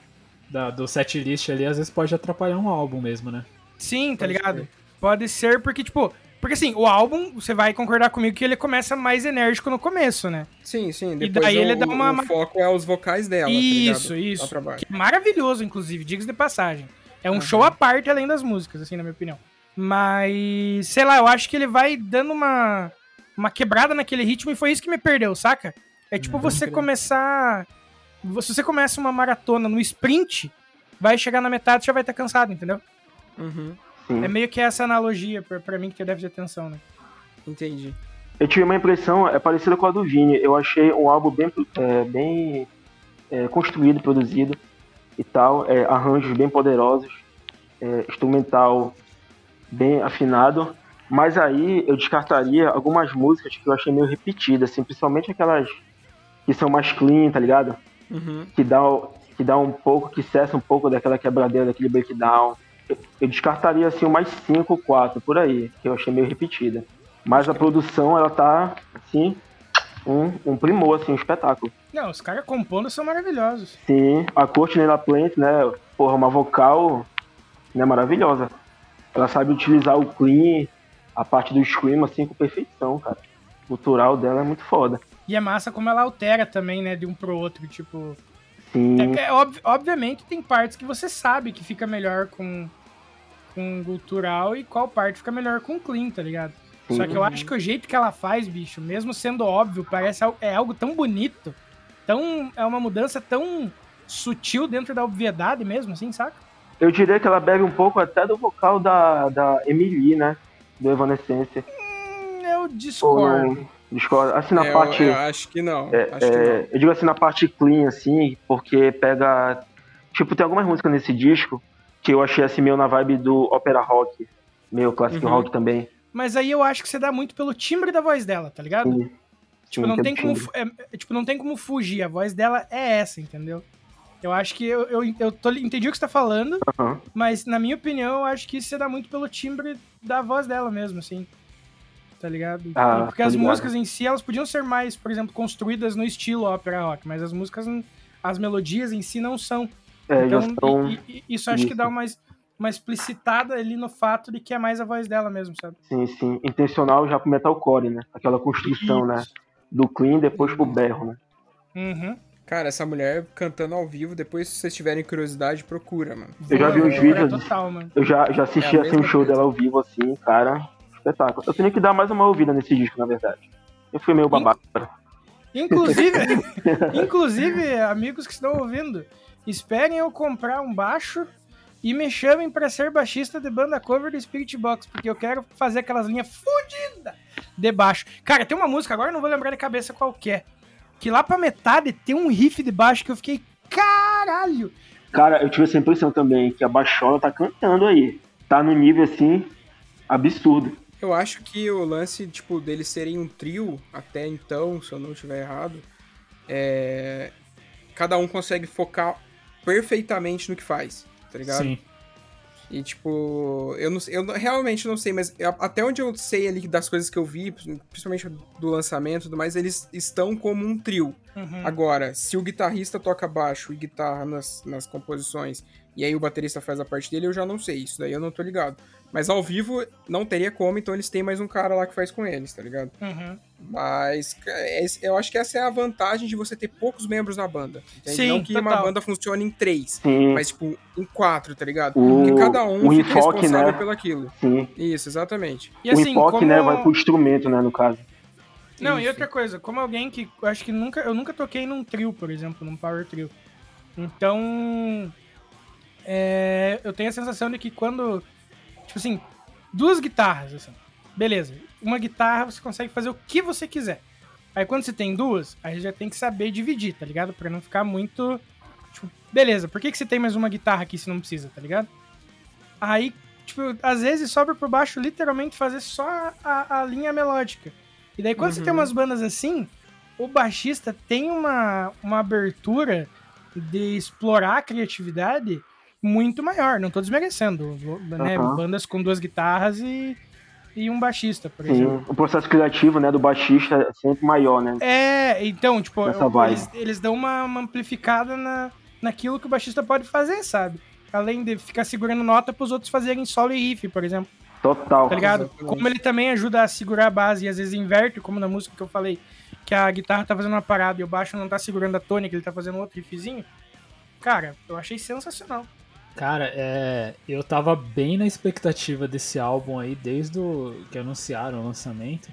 da- do setlist ali às vezes pode atrapalhar um álbum mesmo, né? sim, tá Pode ligado? ser. Pode ser porque, tipo, porque assim, o álbum, você vai concordar comigo que ele começa mais enérgico no começo, né? Sim, sim. Depois daí o, ele dá uma- o foco é os vocais dela, isso, tá isso. Ao trabalho. Que é maravilhoso, inclusive, diga de passagem. É um Aham. show à parte além das músicas, assim, na minha opinião. Mas, sei lá, eu acho que ele vai dando uma, uma quebrada naquele ritmo e foi isso que me perdeu, saca? É tipo você começar. Se você começa uma maratona no sprint, vai chegar na metade e já vai estar cansado, entendeu? Uhum, Sim. É meio que essa analogia pra, pra mim que deve ter atenção, né? entendi. Eu tive uma impressão é parecida com a do Vini. Eu achei um álbum bem, é, bem é, construído, produzido e tal. é, arranjos bem poderosos, é, instrumental bem afinado. Mas aí eu descartaria algumas músicas que eu achei meio repetidas, assim, principalmente aquelas que são mais clean, tá ligado? Uhum. Que dá, que dá um pouco, que cessa um pouco daquela quebradeira, daquele breakdown. Eu, eu descartaria assim umas 5 ou 4 por aí, que eu achei meio repetida. Mas a produção, ela tá, assim, um, um primor, assim, um espetáculo. Não, os caras compondo são maravilhosos. Sim, a Courtney LaPlante, né, porra, uma vocal, né, maravilhosa. Ela sabe utilizar o clean, a parte do scream, assim, com perfeição, cara. O cultural dela é muito foda. E é massa como ela altera também, né, de um pro outro, tipo... Sim, É, é ob- obviamente tem partes que você sabe que fica melhor com, com cultural e qual parte fica melhor com clean, tá ligado? Sim. Só que eu acho que o jeito que ela faz, bicho, mesmo sendo óbvio, parece é algo tão bonito, tão é uma mudança tão sutil dentro da obviedade mesmo, assim, saca? eu diria que ela bebe um pouco até do vocal da, da Emily, né, do Evanescence. Hum, eu discordo. Ou- discordo. Assim, na É, parte... eu, eu acho que não. É, acho que é, não. eu digo assim na parte clean, assim, porque pega. Tipo, tem algumas músicas nesse disco que eu achei assim meio na vibe do opera rock, meio clássico Uhum. rock também. Mas aí eu acho que você dá muito pelo timbre da voz dela, tá ligado? Sim. Tipo, Sim, não que tem como, é- é, tipo, não tem como fugir. A voz dela é essa, entendeu? Eu acho que eu, eu, eu tô, entendi o que você tá falando, mas na minha opinião, eu acho que isso você dá muito pelo timbre da voz dela mesmo, assim. Tá ligado? Ah, porque as ligado. músicas em si, elas podiam ser mais, por exemplo, construídas no estilo ópera rock, mas as músicas, as melodias em si não são. É, Então, são. e- e- isso acho que isso. dá uma, uma explicitada ali no fato de que é mais a voz dela mesmo, sabe? Sim, sim. Intencional já pro metalcore, né? Aquela construção, né? Do clean depois pro berro, né? Uhum. Cara, essa mulher cantando ao vivo, depois se vocês tiverem curiosidade, procura, mano. Eu já vi uns procurar vídeos. Total, mano. Eu já, já assisti É a assim, um show coisa. dela ao vivo, assim, cara. Espetáculo. Eu tenho que dar mais uma ouvida nesse disco, na verdade. Eu fui meio babaca. Inclusive, inclusive, amigos que estão ouvindo, esperem eu comprar um baixo e me chamem pra ser baixista de banda cover do Spirit Box, porque eu quero fazer aquelas linhas fodidas de baixo. Cara, tem uma música, agora eu não vou lembrar de cabeça qual que é, que lá pra metade tem um riff de baixo que eu fiquei, caralho! Cara, eu tive essa impressão também, que a Baixola tá cantando aí. Tá no nível, assim, absurdo. Eu acho que o lance, tipo, deles serem um trio, até então, se eu não estiver errado, é... Cada um consegue focar perfeitamente no que faz, tá ligado? Sim. E, tipo, eu, não, eu não- realmente não sei, mas eu- até onde eu sei ali das coisas que eu vi, principalmente do lançamento e tudo mais, eles estão como um trio. Uhum. Agora, se o guitarrista toca baixo e guitarra nas, nas composições, e aí o baterista faz a parte dele, eu já não sei. Isso daí eu não tô ligado. Mas ao vivo não teria como, então eles têm mais um cara lá que faz com eles, tá ligado? Uhum. Mas esse- eu acho que essa é a vantagem de você ter poucos membros na banda. Entende? Sim, não que uma total. banda funcione em três, Sim, mas tipo em quatro, tá ligado? O- Porque cada um o fica enfoque, responsável né? pelo aquilo. sim. Isso, exatamente. E o assim, enfoque, como... né, vai pro instrumento, né, no caso. Não, e Isso. outra coisa, como alguém que eu acho que nunca, eu nunca toquei num trio, por exemplo, num power trio. Então, é, eu tenho a sensação de que quando Tipo assim, duas guitarras, assim. Beleza. Uma guitarra você consegue fazer o que você quiser. Aí quando você tem duas, aí já tem que saber dividir, tá ligado? Pra não ficar muito. Tipo, beleza, por que, que você tem mais uma guitarra aqui se não precisa, tá ligado? Aí, tipo, às vezes sobra por baixo literalmente fazer só a, a linha melódica. E daí quando você tem umas bandas assim, o baixista tem uma, uma abertura de explorar a criatividade muito maior. Não tô desmerecendo, né? Bandas com duas guitarras e, e um baixista, por exemplo. Sim, o processo criativo, né, do baixista é sempre maior, né? É, então, tipo, eles, eles dão uma, uma amplificada na, naquilo que o baixista pode fazer, sabe? Além de ficar segurando nota pros outros fazerem solo e riff, por exemplo. Total. Tá ligado? Exatamente. Como ele também ajuda a segurar a base e às vezes inverte, como na música que eu falei, que a guitarra tá fazendo uma parada e o baixo não tá segurando a tônica, ele tá fazendo outro riffzinho. Cara, eu achei sensacional. Cara, é, eu tava bem na expectativa desse álbum aí desde o, que anunciaram o lançamento.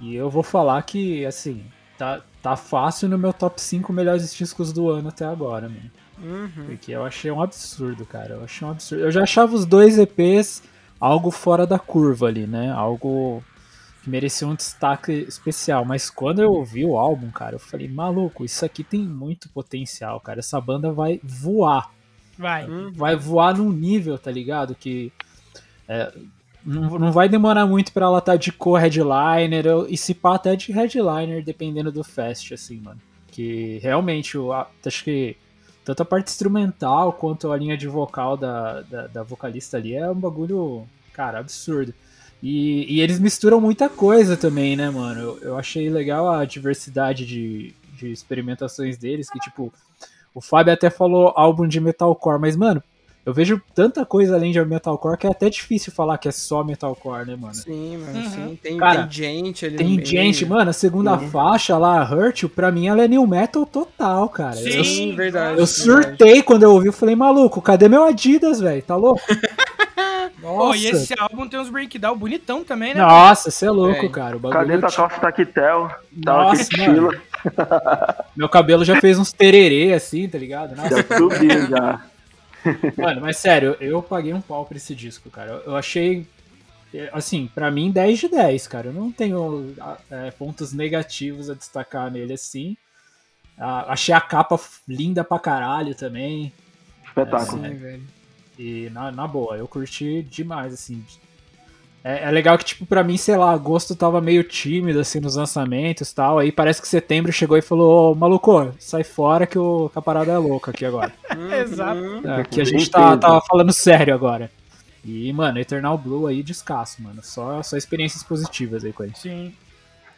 E eu vou falar que, assim, tá, tá fácil no meu top 5 melhores discos do ano até agora, mano. Uhum. Porque eu achei um absurdo, cara. Eu achei um absurdo. Eu já achava os dois EPs algo fora da curva ali, né? Algo que merecia um destaque especial. Mas quando eu ouvi o álbum, cara, eu falei, maluco, isso aqui tem muito potencial, cara. Essa banda vai voar Vai. Uhum. vai voar num nível, tá ligado? Que é, não, não vai demorar muito pra ela estar de co-headliner e se pá até de headliner, dependendo do fest, assim, mano. Que realmente, eu acho que tanto a parte instrumental quanto a linha de vocal da, da, da vocalista ali é um bagulho, cara, absurdo. E, e eles misturam muita coisa também, né, mano? Eu, eu achei legal a diversidade de, de experimentações deles, que, tipo, o Fábio até falou álbum de metalcore, mas, mano, eu vejo tanta coisa além de metalcore que é até difícil falar que é só metalcore, né, mano? Sim, mano, Uhum. sim. Tem, Cara, tem gente ali no Tem meio. gente, mano, a segunda Uhum. faixa lá, a Hurt, pra mim ela é new metal total, cara. Sim. Eu, verdade. eu verdade. surtei quando eu ouvi, eu falei, maluco, cadê meu Adidas, velho? Tá louco? Nossa, e esse álbum tem uns breakdown bonitão também, né? Nossa, você é louco, Tem. cara. O bagulho Cadê tua tipo- calça taquetel? Tá Nossa, mano. estilo. Meu cabelo já fez uns tererê assim, tá ligado? Nossa, Já subiu, já. Mano, mas sério, eu paguei um pau pra esse disco, cara. Eu- achei, é, assim, pra mim 10 de 10, cara. Eu não tenho é, pontos negativos a destacar nele assim. Ah, achei a capa linda pra caralho também. Espetáculo. Sim, velho. E na, na boa, eu curti demais, assim. É, é legal que, tipo, pra mim, sei lá, agosto tava meio tímido, assim, nos lançamentos e tal. Aí parece que setembro chegou e falou, ô, maluco, sai fora que, o, que a parada é louca aqui agora. Exato. É, que a gente tá, falando sério agora. E, mano, Eternal Blue aí, descasso, mano. Só, só experiências positivas aí com ele. Sim.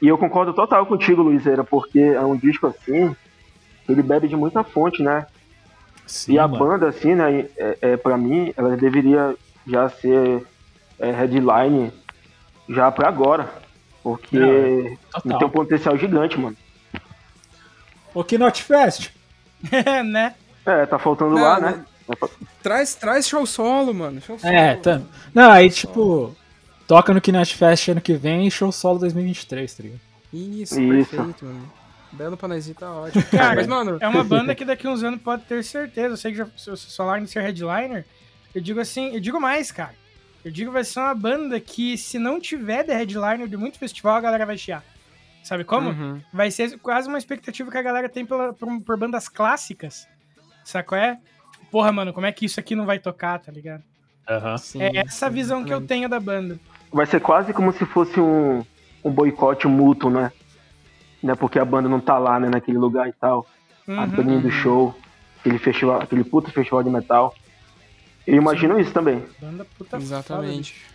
E eu concordo total contigo, Luizeira, porque é um disco assim, ele bebe de muita fonte, né? Sim, e a mano. banda, assim, né, é, é, pra mim, ela deveria já ser é, headline já pra agora. Porque Não, total. tem um potencial gigante, mano. O Knot Fest. né? É, tá faltando Não, lá, não. né? Traz, traz show solo, mano. Show solo. É, tá. Não, aí, tipo, toca no Knot Fest ano que vem e show solo 2023, tá ligado? Isso, Isso. perfeito, mano. Belo Panazzi tá ótimo. Cara, Mas, mano, É uma banda que daqui uns anos pode ter certeza. Eu sei que já, se vocês falaram de ser headliner, eu digo assim, eu digo mais, cara. Eu digo que vai ser uma banda que, se não tiver de headliner de muito festival, a galera vai chiar. Sabe como? Uhum. Vai ser quase uma expectativa que a galera tem pela, por, por bandas clássicas. Sabe qual é? Porra, mano, como é que isso aqui não vai tocar, tá ligado? Aham. Sim, É essa visão que eu tenho da banda. Vai ser quase como se fosse um, um boicote mútuo, né? Né? Porque a banda não tá lá, né, naquele lugar e tal. A Uhum. banninha do show, aquele festival, aquele puto festival de metal. Eu imagino isso também. Banda puta foda, Exatamente. bicho.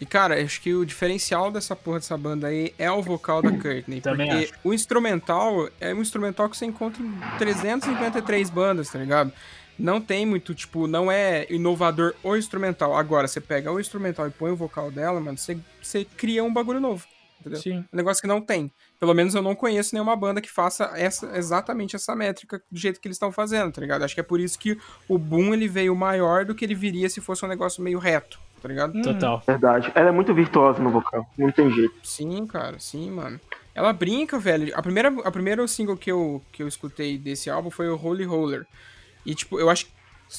E, cara, acho que o diferencial dessa porra dessa banda aí é o vocal da Courtney. Também porque acho. o instrumental é um instrumental que você encontra em 353 bandas, tá ligado? Não tem muito, tipo, não é inovador o instrumental. Agora, você pega o instrumental e põe o vocal dela, mano, você, você cria um bagulho novo. Entendeu? Sim. Um negócio que não tem. Pelo menos eu não conheço nenhuma banda que faça essa, exatamente essa métrica do jeito que eles estão fazendo, tá ligado? Acho que é por isso que o boom ele veio maior do que ele viria se fosse um negócio meio reto, tá ligado? Uhum. Total. Verdade. Ela é muito virtuosa no vocal. Não tem jeito. Sim, cara, sim, mano. Ela brinca, velho. A primeira, a primeira single que eu, que eu escutei desse álbum foi o Holy Roller. E, tipo, eu acho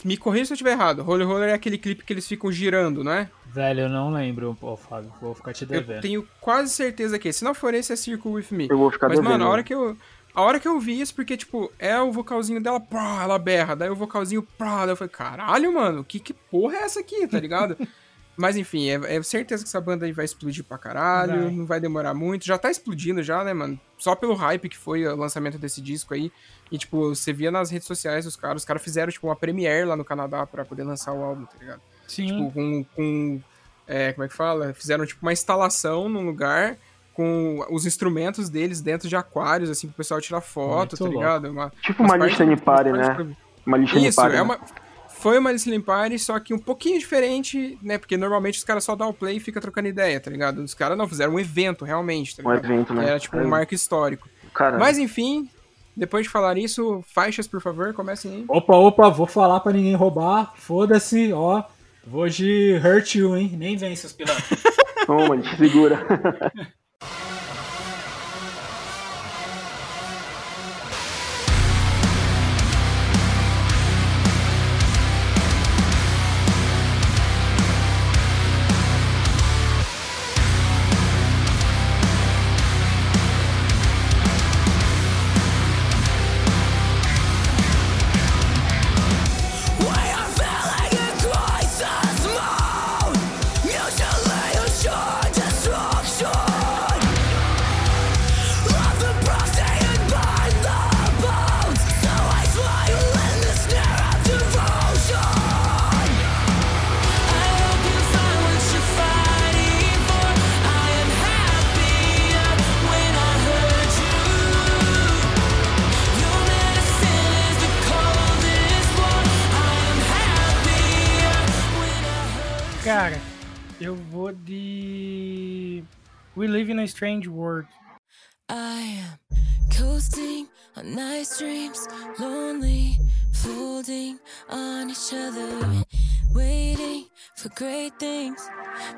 Me corrija se eu estiver errado. Holy Roller é aquele clipe que eles ficam girando, não é? Velho, eu não lembro, pô, Fábio. Vou ficar te Eu devendo. tenho quase certeza que. Se não for esse, é Circle With Me. Eu vou ficar Mas, devendo. mano, a hora que eu. A hora que eu vi isso, porque, tipo, é o vocalzinho dela, pró, ela berra, daí o vocalzinho, pró, daí eu falei, caralho, mano, que, que porra é essa aqui, tá ligado? Mas enfim, é, é certeza que essa banda aí vai explodir pra caralho, Vai. não vai demorar muito. Já tá explodindo já, né, mano? Só pelo hype que foi o lançamento desse disco aí. E, tipo, você via nas redes sociais os caras, os caras fizeram, tipo, uma premiere lá no Canadá pra poder lançar o álbum, tá ligado? Sim. Tipo, com. com é, como é que fala? Fizeram, tipo, uma instalação num lugar com os instrumentos deles dentro de aquários, assim, pro pessoal tirar foto, Muito tá louco. ligado? Uma, Tipo uma partes- party, né? partes- Uma listening Isso, party. é né? uma. Foi uma listening party, só que um pouquinho diferente, né? Porque normalmente os caras só dão o play e fica trocando ideia, tá ligado? Os caras não fizeram um evento, realmente, tá Um ligado? evento, né? Era tipo um É. marco histórico. Cara, Mas enfim, depois de falar isso, faixas, por favor, comecem aí. Opa, opa, vou falar pra ninguém roubar. Foda-se, ó. Vou de Hurt You, hein? Nem vem, seus pilantra. toma, te segura. Strange World. I am coasting on nice dreams, lonely, folding on each other, waiting for great things,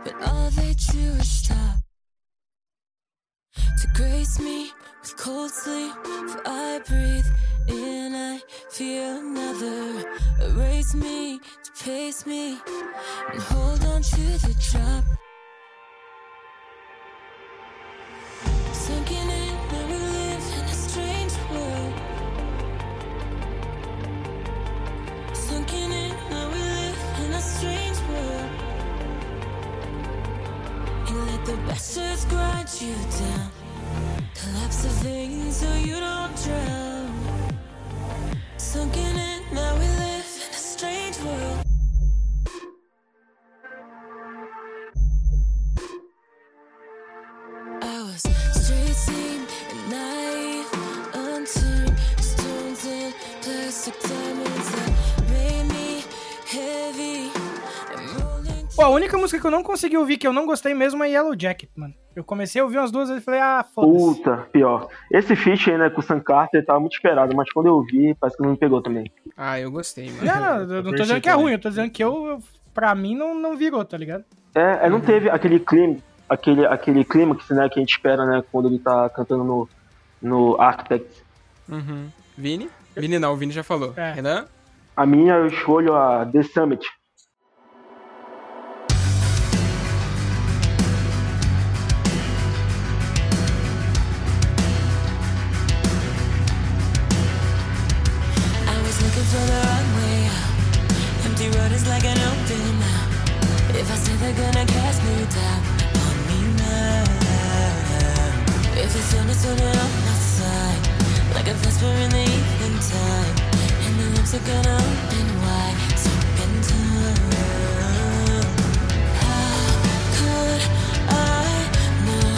but all they do is stop. To grace me with cold sleep, for I breathe in, I feel another. Erase me to pace me and hold on to the drop. Sunken in, now we live in a strange world. Sunk in now we live in a strange world And let the best grudge you down Collapse of things so you don't drown Sunk in now we live in a strange world. Pô, a única música que eu não consegui ouvir, que eu não gostei mesmo, é Yellow Jacket, mano. Eu comecei a ouvir umas duas vezes e falei, ah, foda-se. Puta, pior. Esse feat aí, né, com o Sam Carter tava muito esperado, mas quando eu vi, parece que não me pegou também. Ah, eu gostei, mano. Não, não, eu não tô dizendo que é ruim, eu tô dizendo que eu, eu pra mim, não, não virou, tá ligado? É, é, não teve aquele clima, aquele, aquele clímax, né, que a gente espera, né, quando ele tá cantando no, no Architect. Uhum. Vini? Vini não, o Vini já falou. É. Renan? A minha eu escolho a The Summit. Is like an open mouth. If I say they're gonna cast me down on me now. If the sun is turning on my side, like a vesper in the evening time, and the lips are gonna open wide, sunk in time. How could I know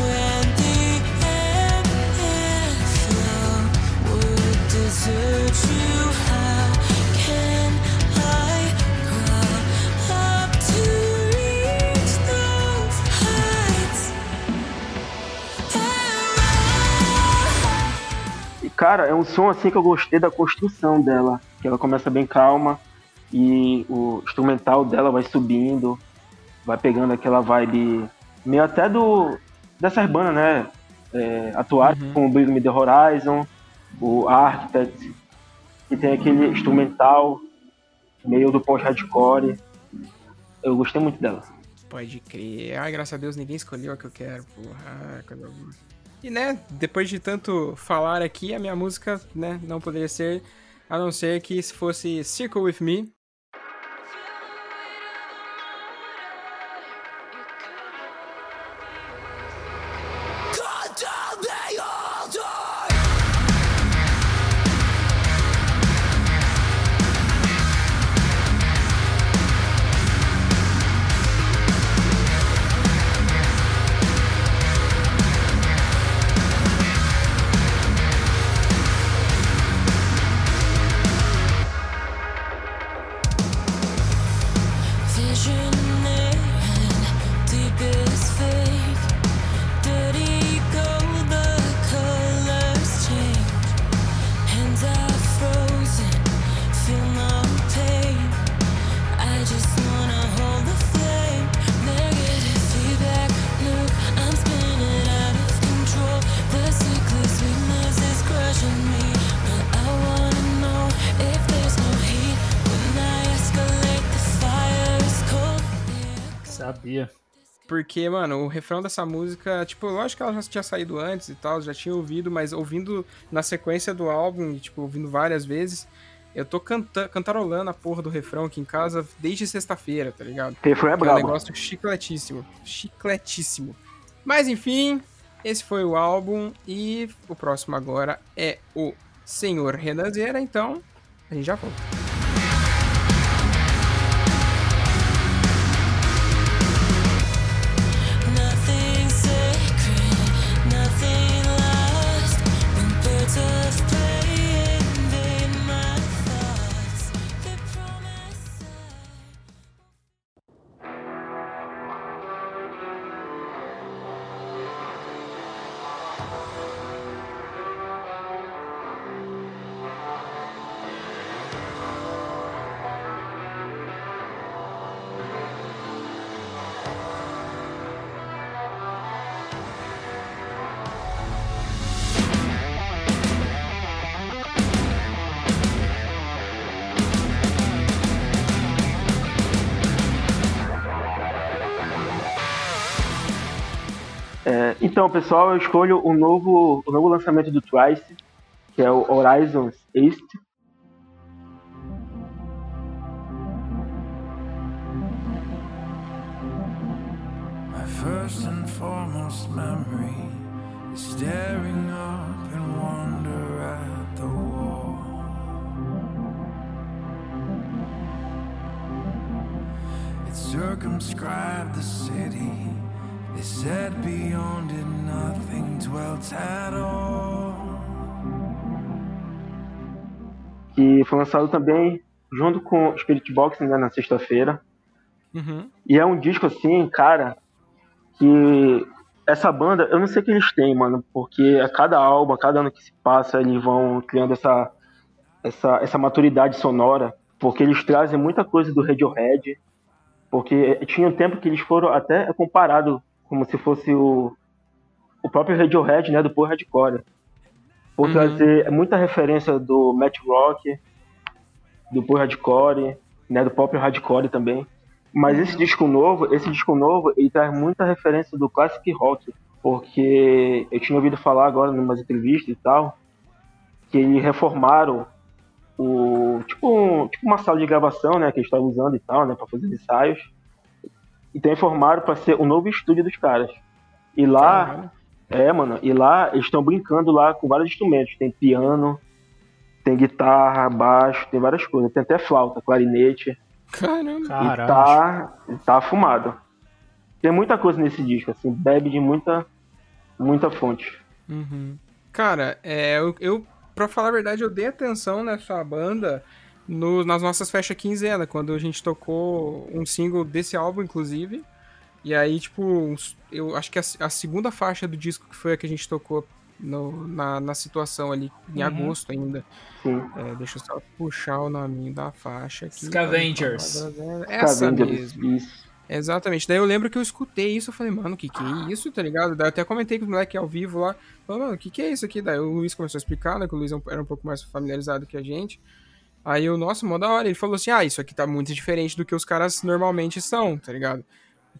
when the flow would desert you? Cara, é um som assim que eu gostei da construção dela. Que ela começa bem calma e o instrumental dela vai subindo, vai pegando aquela vibe meio até do dessas bandas, né? É, atuais, como o Bring Me The Horizon, o Architect, que tem aquele instrumental meio do pós-hardcore. Eu gostei muito dela. Pode crer. Ai, graças a Deus, ninguém escolheu a que eu quero, porra. Ah, coisa boa. E, né, depois de tanto falar aqui, a minha música, né, não poderia ser, a não ser que se fosse Circle With Me. Porque, mano, o refrão dessa música, tipo, lógico que ela já tinha saído antes e tal, já tinha ouvido, mas ouvindo na sequência do álbum, tipo, ouvindo várias vezes, eu tô canta cantarolando a porra do refrão aqui em casa desde sexta-feira, tá ligado? Refrão é Que é um brabo. negócio chicletíssimo. Chicletíssimo. Mas enfim, esse foi o álbum e o próximo agora é o Senhor Renanzeira, então a gente já volta. Então, pessoal, eu escolho o novo, o novo lançamento do Twice, que é o Horizons East. My first and foremost memory is staring up in wonder at the wall. It circumscribed the city. They said beyond it nothing dwelt at all. que foi lançado também junto com o Spirit Box né, na sexta-feira. Uhum. E é um disco assim, cara, que essa banda, eu não sei o que eles têm, mano, porque a cada álbum, a cada ano que se passa, eles vão criando essa, essa, essa maturidade sonora, porque eles trazem muita coisa do Radiohead, porque tinha um tempo que eles foram até comparados como se fosse o, o próprio Radiohead, né, do Power Hardcore. Por Uhum. trazer muita referência do Matt Rock, do Power Hardcore, né, do pop hardcore também. Mas esse disco novo, esse disco novo, ele traz muita referência do classic rock, porque eu tinha ouvido falar agora em umas entrevistas e tal, que eles reformaram o tipo, um- tipo uma sala de gravação, né, que eles estavam usando e tal, né, para fazer ensaios. Então reformaram para ser o novo estúdio dos caras. E lá, é, mano, e lá eles estão brincando lá com vários instrumentos, tem piano, tem guitarra, baixo, tem várias coisas, tem até flauta, clarinete. Caramba. E Caralho. tá, tá fumado. Tem muita coisa nesse disco, assim, bebe de muita, muita fonte. Uhum. Cara, é, eu, eu, pra falar a verdade, eu dei atenção nessa banda no- nas nossas festas quinzena, quando a gente tocou um single desse álbum, inclusive. E aí, tipo, eu acho que a, a segunda faixa do disco que foi a que a gente tocou no- na, na situação ali, em Uhum. agosto ainda. Sim. É, deixa eu só puxar o nome da faixa aqui. Scavengers. Essa Scavengers, mesmo. Isso. Exatamente. Daí eu lembro que eu escutei isso, eu falei, mano, o que que é isso, tá ligado? Daí eu até comentei com o moleque ao vivo lá, falei, mano, o que que é isso aqui? Daí o Luiz começou a explicar, né, que o Luiz é era um pouco mais familiarizado que a gente. Aí eu, nossa, mó da hora. Ele falou assim: ah, isso aqui tá muito diferente do que os caras normalmente são, tá ligado?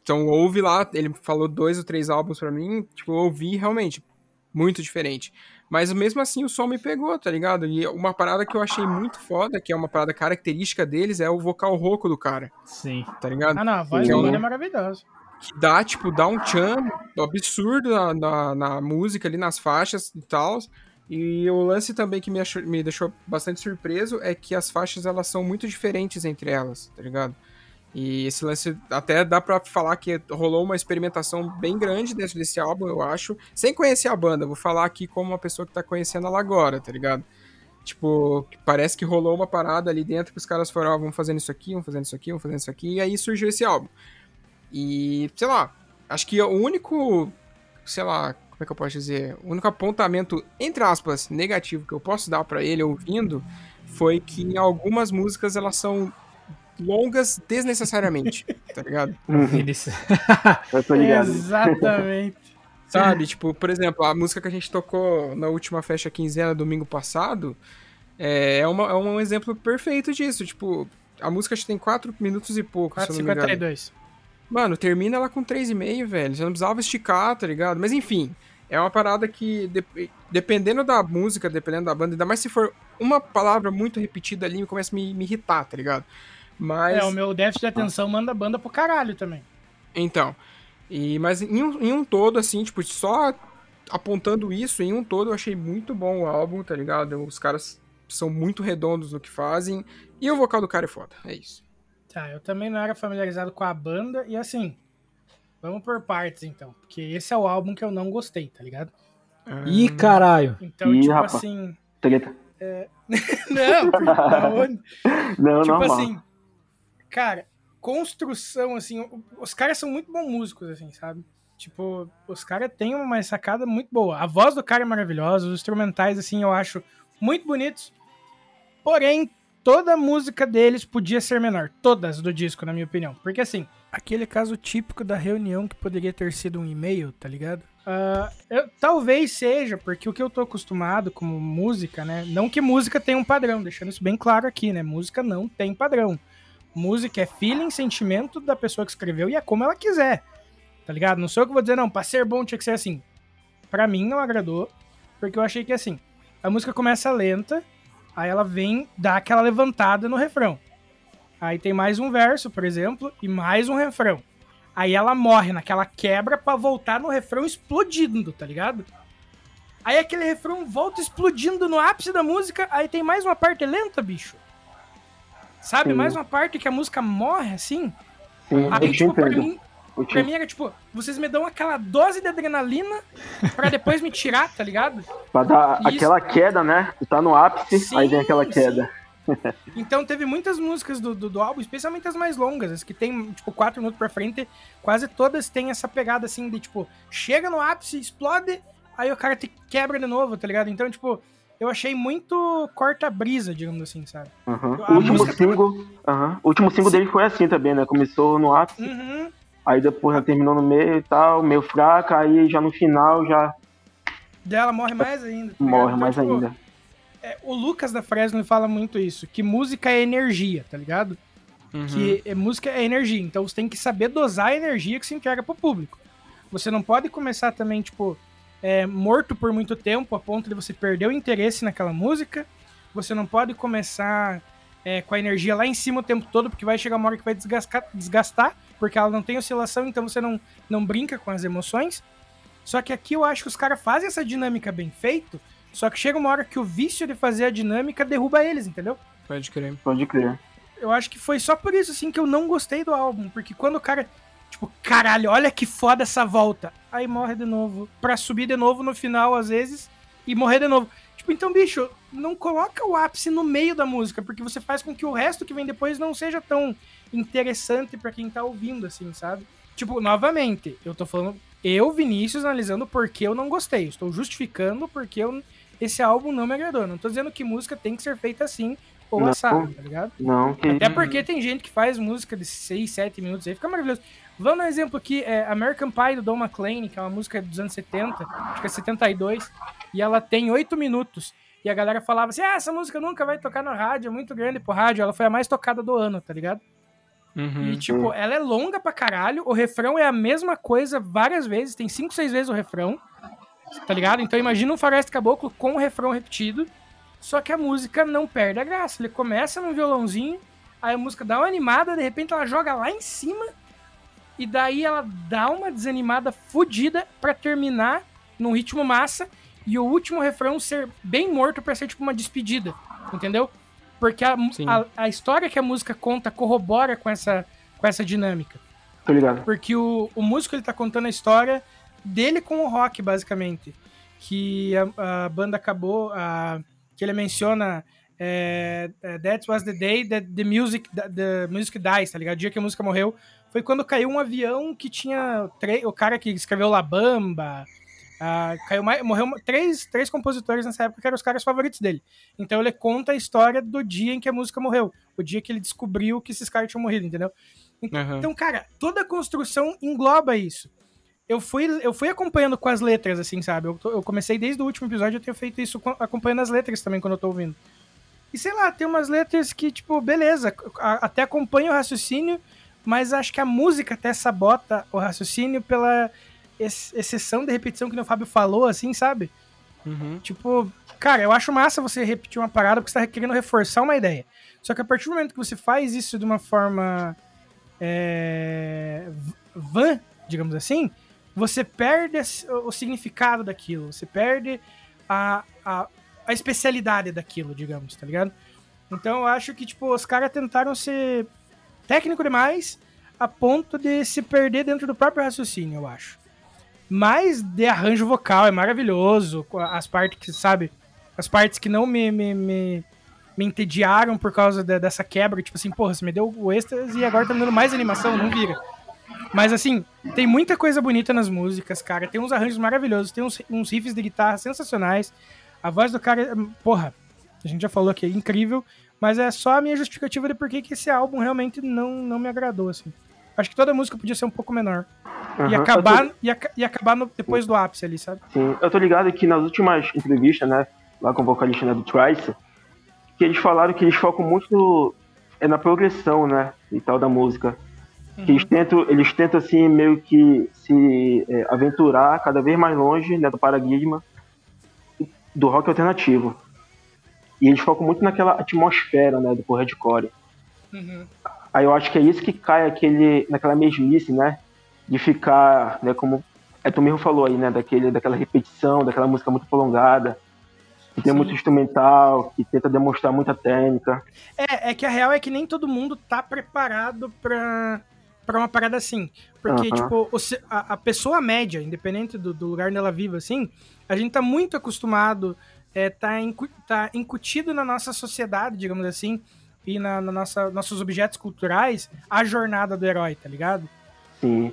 Então ouve lá, ele falou dois ou três álbuns pra mim, tipo, eu ouvi realmente muito diferente. Mas mesmo assim o som me pegou, tá ligado? E uma parada que eu achei muito foda, que é uma parada característica deles, é o vocal rouco do cara, Sim. tá ligado? Ah, não, a voz da eu- banda é maravilhosa. que dá, tipo, dá um tchan absurdo na, na, na música ali, nas faixas e tal. E o lance também que me, achou- me deixou bastante surpreso é que as faixas, elas são muito diferentes entre elas, tá ligado? E esse lance, até dá pra falar que rolou uma experimentação bem grande dentro desse álbum, eu acho. Sem conhecer a banda, vou falar aqui como uma pessoa que tá conhecendo ela agora, tá ligado? Tipo, parece que rolou uma parada ali dentro que os caras foram, ó, vamos fazendo isso aqui, vamos fazendo isso aqui, vamos fazendo isso aqui, e aí surgiu esse álbum. E, sei lá, acho que o único, sei lá, como é que eu posso dizer? O único apontamento, entre aspas, negativo que eu posso dar pra ele ouvindo foi que em algumas músicas elas são longas desnecessariamente, tá ligado? Uhum, Vinícius. eu tô ligado. Exatamente. Sabe? tipo, por exemplo, a música que a gente tocou na última festa quinzena, domingo passado, é, é, uma, é um exemplo perfeito disso. Tipo, a música acho que tem 4 minutos e pouco, se eu não me engano. 4,52. Mano, termina ela com 3,5, velho. Você não precisava esticar, tá ligado? Mas enfim, é uma parada que, de- dependendo da música, dependendo da banda, ainda mais se for uma palavra muito repetida ali, começa a me, me irritar, tá ligado? Mas. É, o meu déficit de atenção manda a banda pro caralho também. Então. E, mas em um, em um todo, assim, tipo, só apontando isso, em um todo eu achei muito bom o álbum, tá ligado? Os caras são muito redondos no que fazem. E o vocal do cara é foda, é isso. Tá, eu também não era familiarizado com a banda e assim. Vamos por partes então. Porque esse é o álbum que eu não gostei, tá ligado? Ih, caralho. Então, Ih, tipo rapaz. assim. Treta. Não, por? Não, tipo normal. assim. Cara, construção, assim. Os caras são muito bons músicos, assim, sabe? Tipo, os caras têm uma sacada muito boa. A voz do cara é maravilhosa, os instrumentais, assim, eu acho muito bonitos. Porém, toda a música deles podia ser menor. Todas do disco, na minha opinião. Porque, assim, aquele caso típico da reunião que poderia ter sido um e-mail, tá ligado? Ah, eu- talvez seja, porque o que eu tô acostumado como música, né? Não que música tenha um padrão, deixando isso bem claro aqui, né? Música não tem padrão. Música é feeling, sentimento da pessoa que escreveu e é como ela quiser. Tá ligado? Não sou eu que vou dizer, não, pra ser bom tinha que ser assim. Pra mim não agradou, porque eu achei que assim, a música começa lenta, aí ela vem dar aquela levantada no refrão. Aí tem mais um verso, por exemplo, e mais um refrão. Aí ela morre naquela quebra pra voltar no refrão explodindo, tá ligado? Aí aquele refrão volta explodindo no ápice da música, aí tem mais uma parte lenta, bicho. Sabe? Sim. Mais uma parte que a música morre assim. Sim, Aí, tipo, pra mim, Pra mim era tipo, vocês me dão aquela dose de adrenalina pra depois me tirar, tá ligado? Pra dar Isso. aquela queda, né? Tu tá no ápice, Sim, aí vem aquela queda. Então teve muitas músicas do, do, do álbum, especialmente as mais longas, as que tem, tipo, quatro minutos pra frente, quase todas têm essa pegada assim de, tipo, chega no ápice, explode, aí o cara te quebra de novo, tá ligado? Então, tipo, eu achei muito corta-brisa, digamos assim, sabe? A O último música- single, aham. o último single dele foi assim também, né? Começou no ápice, Uhum. Aí depois já terminou no meio e tal, meio fraca, aí já no final já Dela morre mais ainda. tá morre Então, mais tipo, ainda. é, o Lucas da Fresno fala muito isso, que música é energia, tá ligado? Uhum. que é- música é energia, então você tem que saber dosar a energia que se entrega pro público. Você não pode começar também, tipo, é, morto por muito tempo a ponto de você perder o interesse naquela música. Você não pode começar é, com a energia lá em cima o tempo todo, porque vai chegar uma hora que vai desgastar, desgastar porque ela não tem oscilação, então você não, não brinca com as emoções. Só que aqui eu acho que os caras fazem essa dinâmica bem feito, só que chega uma hora que o vício de fazer a dinâmica derruba eles, entendeu? Pode crer. Pode crer. eu acho que foi só por isso, assim, que eu não gostei do álbum. Porque quando o cara, tipo, caralho, olha que foda essa volta. Aí morre de novo. Pra subir de novo no final, às vezes, e morrer de novo. Tipo, então, bicho, não coloca o ápice no meio da música, porque você faz com que o resto que vem depois não seja tão interessante pra quem tá ouvindo, assim, sabe? Tipo, novamente, eu tô falando, eu, Vinícius, analisando por que eu não gostei. Estou justificando porque eu, esse álbum não me agradou. Não tô dizendo que música tem que ser feita assim ou Não. assado, tá ligado? Não, que Até porque tem gente que faz música de 6, 7 minutos aí, fica maravilhoso. Vamos dar um exemplo aqui, é American Pie do Don McLean, que é uma música dos anos 70, acho que é 72, e ela tem 8 minutos. E a galera falava assim: ah, essa música nunca vai tocar na rádio, é muito grande pro rádio. Ela foi a mais tocada do ano, tá ligado? Uhum. E, tipo, ela é longa pra caralho. O refrão é a mesma coisa várias vezes. Tem cinco, seis vezes o refrão. Tá ligado? Então imagina um Floresta Caboclo com o refrão repetido. Só que a música não perde a graça. Ele começa num violãozinho, aí a música dá uma animada, de repente ela joga lá em cima. E daí ela dá uma desanimada fodida pra terminar num ritmo massa. E o último refrão ser bem morto pra ser tipo uma despedida. Entendeu? Porque a, a, a história que a música conta corrobora com essa, com essa dinâmica. Tô ligado. Porque o, o músico ele tá contando a história dele com o rock, basicamente. Que a, a banda acabou. a- que ele menciona. É, é, that was the day that the music, the music dies, tá ligado? O dia que a música morreu. Foi quando caiu um avião que tinha. O cara que escreveu La Bamba. Ah, caiu mais, morreu três, três compositores nessa época que eram os caras favoritos dele. Então ele conta a história do dia em que a música morreu. O dia que ele descobriu que esses caras tinham morrido, entendeu? Então, cara, toda a construção engloba isso. Eu fui, eu fui acompanhando com as letras, assim, sabe? Eu, tô- eu comecei desde o último episódio, eu tenho feito isso com- acompanhando as letras também, quando eu tô ouvindo. E sei lá, tem umas letras que, tipo, beleza, a- até acompanho o raciocínio, mas acho que a música até sabota o raciocínio pela ex- exceção de repetição que o Fábio falou, assim, sabe? Uhum. Tipo, cara, eu acho massa você repetir uma parada porque você tá querendo reforçar uma ideia. Só que a partir do momento que você faz isso de uma forma é, van, digamos assim, você perde o significado daquilo, você perde a, a, a especialidade daquilo, digamos, tá ligado? Então eu acho que, tipo, os caras tentaram ser técnico demais a ponto de se perder dentro do próprio raciocínio, eu acho. Mas de arranjo vocal é maravilhoso, as partes que, sabe, as partes que não me, me, me, me entediaram por causa de- dessa quebra, tipo assim, porra, você me deu o êxtase e agora tá me dando mais animação, não vira. Mas assim, tem muita coisa bonita nas músicas, cara. Tem uns arranjos maravilhosos, tem uns, uns riffs de guitarra sensacionais. A voz do cara, é- porra, a gente já falou que é incrível, mas é só a minha justificativa de por que esse álbum realmente não, não me agradou, assim. Acho que toda música podia ser um pouco menor. E Aham. acabar, tô- e, e acabar no- depois do ápice ali, sabe? Sim, eu tô ligado que nas últimas entrevistas, né, lá com o vocalista né, do Trice, que eles falaram que eles focam muito no, é na progressão, né, e tal da música. Que eles tentam, eles tentam assim meio que se é, aventurar cada vez mais longe né, do paradigma do rock alternativo. E eles focam muito naquela atmosfera, né, do hardcore. Aí eu acho que é isso que cai aquele, naquela mesmice, né? De ficar, né, como é, tu mesmo falou aí, né? Daquele, daquela repetição, daquela música muito prolongada, que tem Sim. muito instrumental, que tenta demonstrar muita técnica. É, é que a real é que nem todo mundo tá preparado pra, pra uma parada assim. Porque, tipo, a, a pessoa média, independente do, do lugar onde ela vive, assim, a gente tá muito acostumado, é, tá, incu- tá incutido na nossa sociedade, digamos assim, e na, na nossa, nossos objetos culturais, a jornada do herói, tá ligado? Sim.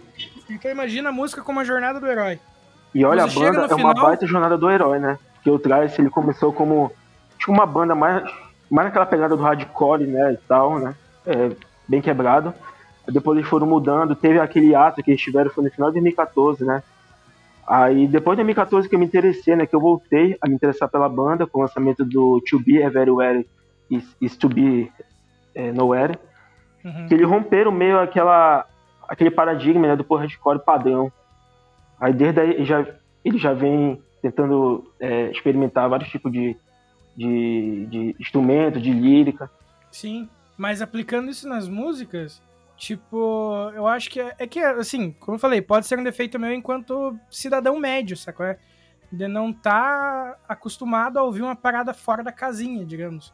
Então imagina a música como a jornada do herói. E olha, Você a banda é uma final- baita jornada do herói, né? Porque o Trice, ele começou como tipo uma banda mais, mais naquela pegada do hardcore, né, e tal, né? É, bem quebrado. Depois eles foram mudando, teve aquele ato que eles tiveram, foi no final de 2014, né? Aí depois de 2014 que eu me interessei, né, que eu voltei a me interessar pela banda com o lançamento do To Be Everywhere is, is To Be é, Nowhere, Uhum. que eles romperam meio aquela aquele paradigma né, do hardcore padrão. Aí desde aí ele já, ele já vem tentando é, experimentar vários tipos de, de, de instrumentos, de lírica. Sim, mas aplicando isso nas músicas, tipo, eu acho que é, é que, assim, como eu falei, pode ser um defeito meu enquanto cidadão médio, sacou? É? De não estar acostumado a ouvir uma parada fora da casinha, digamos.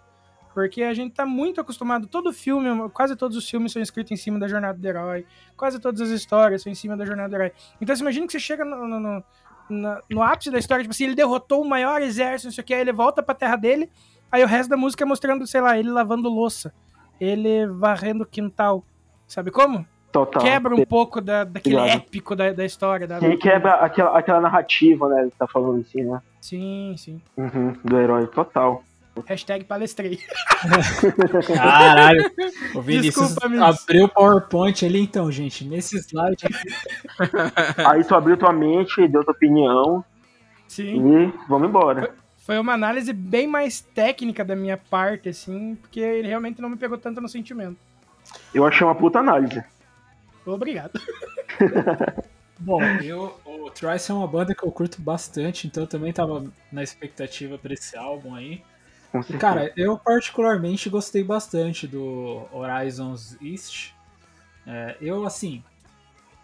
Porque a gente tá muito acostumado, todo filme, quase todos os filmes são escritos em cima da jornada do herói, quase todas as histórias são em cima da jornada do herói. Então você imagina que você chega no, no, no, no ápice da história, tipo assim, ele derrotou o maior exército, não sei o que, aí ele volta pra terra dele, aí o resto da música é mostrando, sei lá, ele lavando louça, ele varrendo quintal. Sabe como? Total. Quebra um pouco da, daquele Obrigado. épico da, da história. Da, Sim, quebra aquela, aquela narrativa, né? Que tá falando assim, né? sim, sim. Uhum, do herói, total. Hashtag palestrei. Caralho. O Vinícius Desculpa, amigos. abriu o PowerPoint ali, então, gente. Nesse slide aqui. Aí tu abriu tua mente, deu tua opinião Sim. e vamos embora. Foi uma análise bem mais técnica da minha parte, assim, porque ele realmente não me pegou tanto no sentimento. Eu achei uma puta análise. Obrigado. Bom, eu, o Trice é uma banda que eu curto bastante, então eu também tava na expectativa pra esse álbum aí. Cara, eu particularmente gostei bastante do Horizons East. É, eu, assim,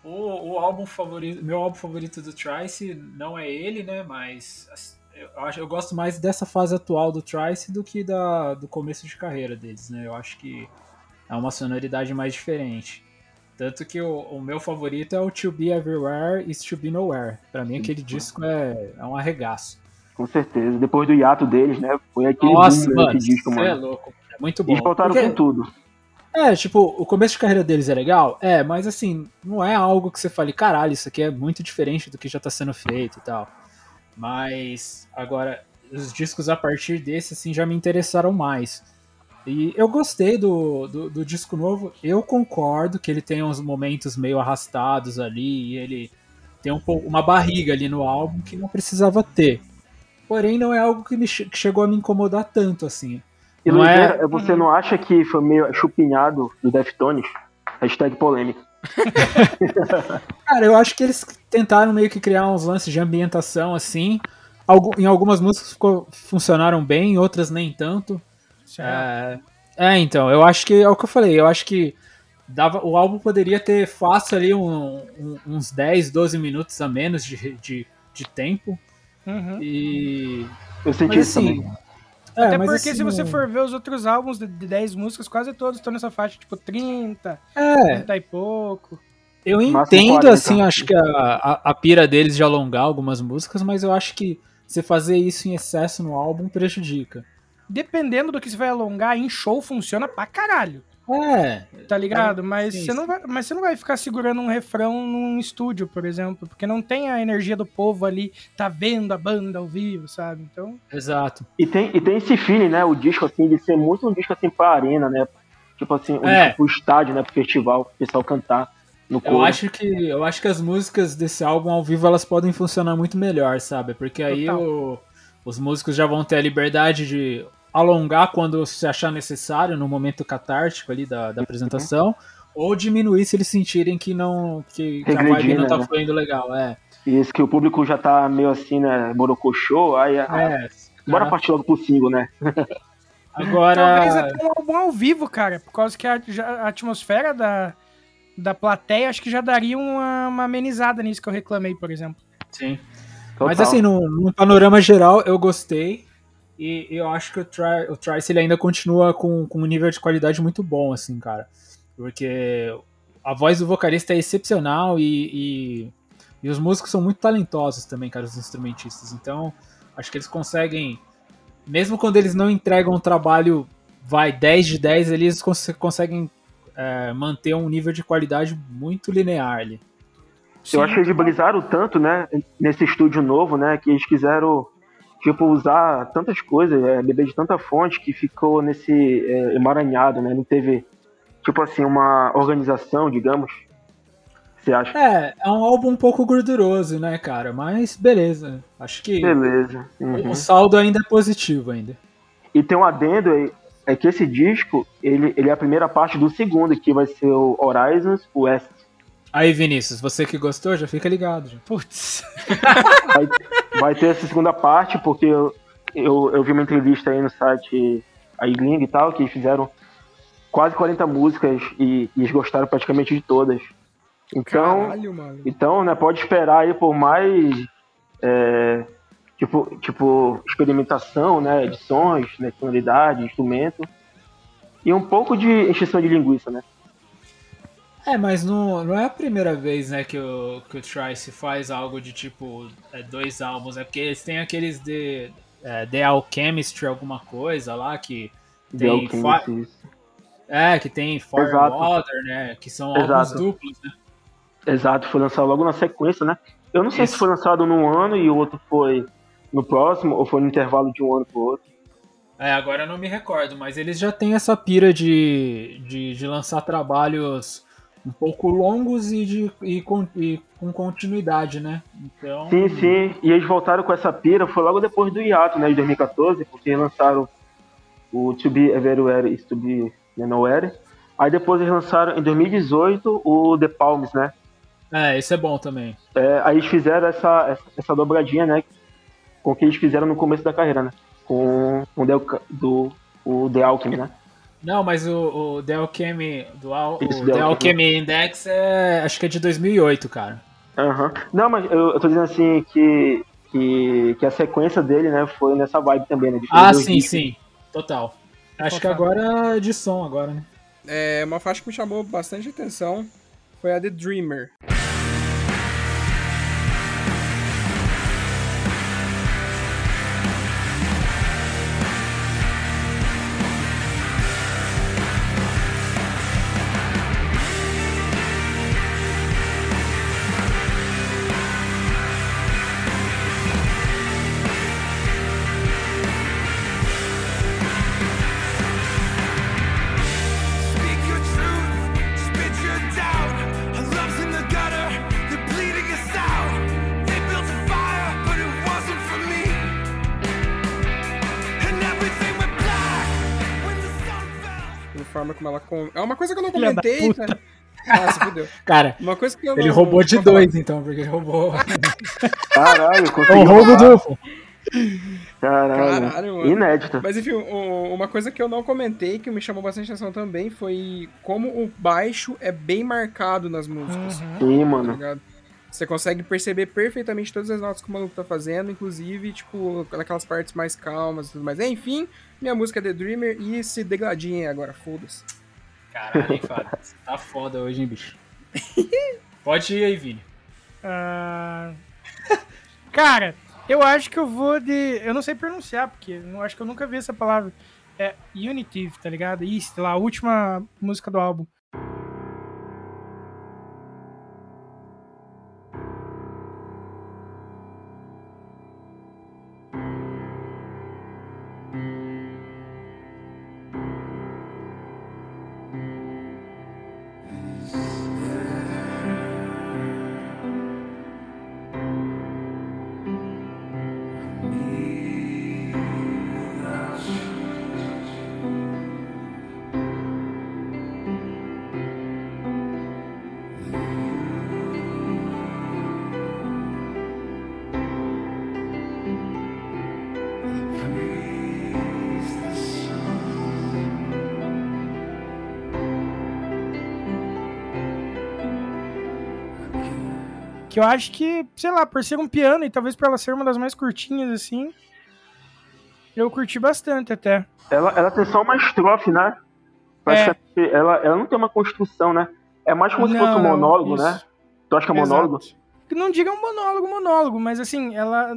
o, o álbum favorito, meu álbum favorito do Trice não é ele, né? Mas assim, eu, acho, eu gosto mais dessa fase atual do Trice do que da, do começo de carreira deles, né? Eu acho que é uma sonoridade mais diferente. Tanto que o, o meu favorito é o To Be Everywhere e To Be Nowhere. Pra mim, aquele disco é, é um arregaço. Com certeza. Depois do hiato deles, né? Foi aquele Nossa, mano, desse disco, mano. é louco. É muito bom. Eles voltaram Porque- com tudo. É, tipo, o começo de carreira deles é legal? É, mas assim, não é algo que você fale, caralho, isso aqui é muito diferente do que já tá sendo feito e tal. Mas, agora, os discos a partir desse, assim, já me interessaram mais. E eu gostei do, do, do disco novo. Eu concordo que ele tem uns momentos meio arrastados ali, e ele tem um pouco, uma barriga ali no álbum que não precisava ter. Porém, não é algo que, me, che- que chegou a me incomodar tanto, assim. E Não é- Luizeira, você não acha que foi meio chupinhado do Deftones? Hashtag polêmica. Cara, eu acho que eles tentaram meio que criar uns lances de ambientação assim. Algu- em algumas músicas ficou- funcionaram bem, em outras nem tanto. É, é, então, eu acho que é o que eu falei, eu acho que dava, o álbum poderia ter fácil ali um- um- uns 10, 12 minutos a menos de, de, de tempo. Uhum. E. Eu senti Mas isso assim. também. é, Até mas porque assim, se você for ver os outros álbuns de de 10 músicas, quase todos estão nessa faixa, tipo 30, É, 30 e pouco. Eu entendo, 40. assim, acho que a, a, a pira deles de alongar algumas músicas, mas eu acho que você fazer isso em excesso no álbum prejudica. Dependendo do que você vai alongar, em show funciona pra caralho. É, Tá ligado? Mas sim, você não vai, mas você não vai ficar segurando um refrão num estúdio, por exemplo, porque não tem a energia do povo ali, tá vendo a banda ao vivo, sabe? Então, exato. E tem, e tem esse feeling, né? O disco, assim, de ser muito um disco, assim, pra arena, né? Tipo assim, um É. disco pro estádio, né? Pro festival, pro pessoal cantar no Eu coro. acho que eu acho que as músicas desse álbum ao vivo elas podem funcionar muito melhor, sabe? Porque aí o- os músicos já vão ter a liberdade de alongar quando se achar necessário no momento catártico ali da, da apresentação, ou diminuir se eles sentirem que não que, que a vibe não tá né? fluindo legal, é. E esse que o público já tá meio assim, né? Borocochô, aí... É. Bora cara. partir logo pro single, né? talvez Agora, até um álbum ao vivo, cara, por causa que a, a atmosfera da, da plateia acho que já daria uma, uma amenizada nisso que eu reclamei, por exemplo. sim. Total. Mas assim, no, no panorama geral, eu gostei. E eu acho que o, Tri, o Trice ele ainda continua com, com um nível de qualidade muito bom, assim, cara. Porque a voz do vocalista é excepcional e, e, e os músicos são muito talentosos também, cara, os instrumentistas. Então, acho que eles conseguem, mesmo quando eles não entregam um trabalho, vai, 10 de 10, eles cons conseguem é, manter um nível de qualidade muito linear ali. Eu acho que eles brisaram tanto, né, nesse estúdio novo, né, que eles quiseram, tipo, usar tantas coisas, é, beber de tanta fonte que ficou nesse é, emaranhado, né, não teve, tipo assim, uma organização, digamos. Você acha? É, é um álbum um pouco gorduroso, né, cara? Mas beleza. Acho que Beleza. o- Uhum. o saldo ainda é positivo ainda. E tem um adendo aí, é que esse disco, ele, ele é a primeira parte do segundo, que vai ser o Horizons West. Aí, Vinícius, você que gostou, já fica ligado. Já. Putz. vai, vai ter essa segunda parte, porque eu, eu, eu vi uma entrevista aí no site a Igling e tal, que eles fizeram quase 40 músicas e, e eles gostaram praticamente de todas. Então, Caralho, mano. então né, pode esperar aí por mais é, tipo, tipo experimentação, né, de sons, né, sonoridade, instrumento e um pouco de encheção de linguiça, né? É, mas não, não é a primeira vez, né, que o, que o Trice faz algo de tipo é, dois álbuns, é porque eles têm aqueles de é, The Alchemistry, alguma coisa lá, que tem, é, que tem Fire Exato. Water, né, que são Exato. álbuns duplos, né. Exato, foi lançado logo na sequência, né? Eu não sei Isso. se foi lançado num ano e o outro foi no próximo, ou foi no intervalo de um ano pro outro. É, agora eu não me recordo, mas eles já têm essa pira de, de, de lançar trabalhos um pouco longos e, de, e, com, e com continuidade, né? Então. Sim, sim. E eles voltaram com essa pira, foi logo depois do hiato, né, de 2014, porque lançaram o To Be Everywhere e To Be Nowhere. Aí depois eles lançaram em 2018 o The Palms, né? É, esse é bom também. É, aí eles fizeram essa, essa, dobradinha, né? Com o que eles fizeram no começo da carreira, né? Com o The, do, o The Alchemy, né? Não, mas o, o The Alchemy, do Al, Isso, o The The Alchemy. Alchemy Index é. Acho que é de 2008, cara. Aham. Não, mas eu, eu tô dizendo assim que, que, que a sequência dele, né, foi nessa vibe também, né? Ah, sim, sim. Total. Acho que Total. agora é de som, agora, né? É, uma faixa que me chamou bastante atenção foi a The Dreamer. Coisa que eu não Filha da comentei. puta. Ah, se fudeu. Cara, Uma coisa que eu ele não- roubou de dois, então, porque ele roubou. Caralho, É conseguiu. um roubo duplo. Caralho. Caralho, mano. Inédita. Mas enfim, o- uma coisa que eu não comentei, que me chamou bastante atenção também, foi como o baixo é bem marcado nas músicas. Uhum. Sim, tá mano. ligado? Você consegue perceber perfeitamente todas as notas que o maluco tá fazendo, inclusive, tipo, naquelas partes mais calmas e tudo mais. Enfim, minha música é The Dreamer e se degladiem agora, foda-se. Caralho, hein, Fábio? Você tá foda hoje, hein, bicho? Pode ir aí, Vini. Ah, Cara, eu acho que eu vou de. Eu não sei pronunciar, porque eu acho que eu nunca vi essa palavra. É Unitive, tá ligado? Isso, lá, a última música do álbum. Que eu acho que, sei lá, por ser um piano e talvez por ela ser uma das mais curtinhas, assim. Eu curti bastante até. Ela, ela tem só uma estrofe, né? Praticamente, ela, ela não tem uma construção, né? É mais como se fosse um monólogo, isso. né? Tu acha que é monólogo? Exato. Que não diga um monólogo, monólogo, mas assim, ela,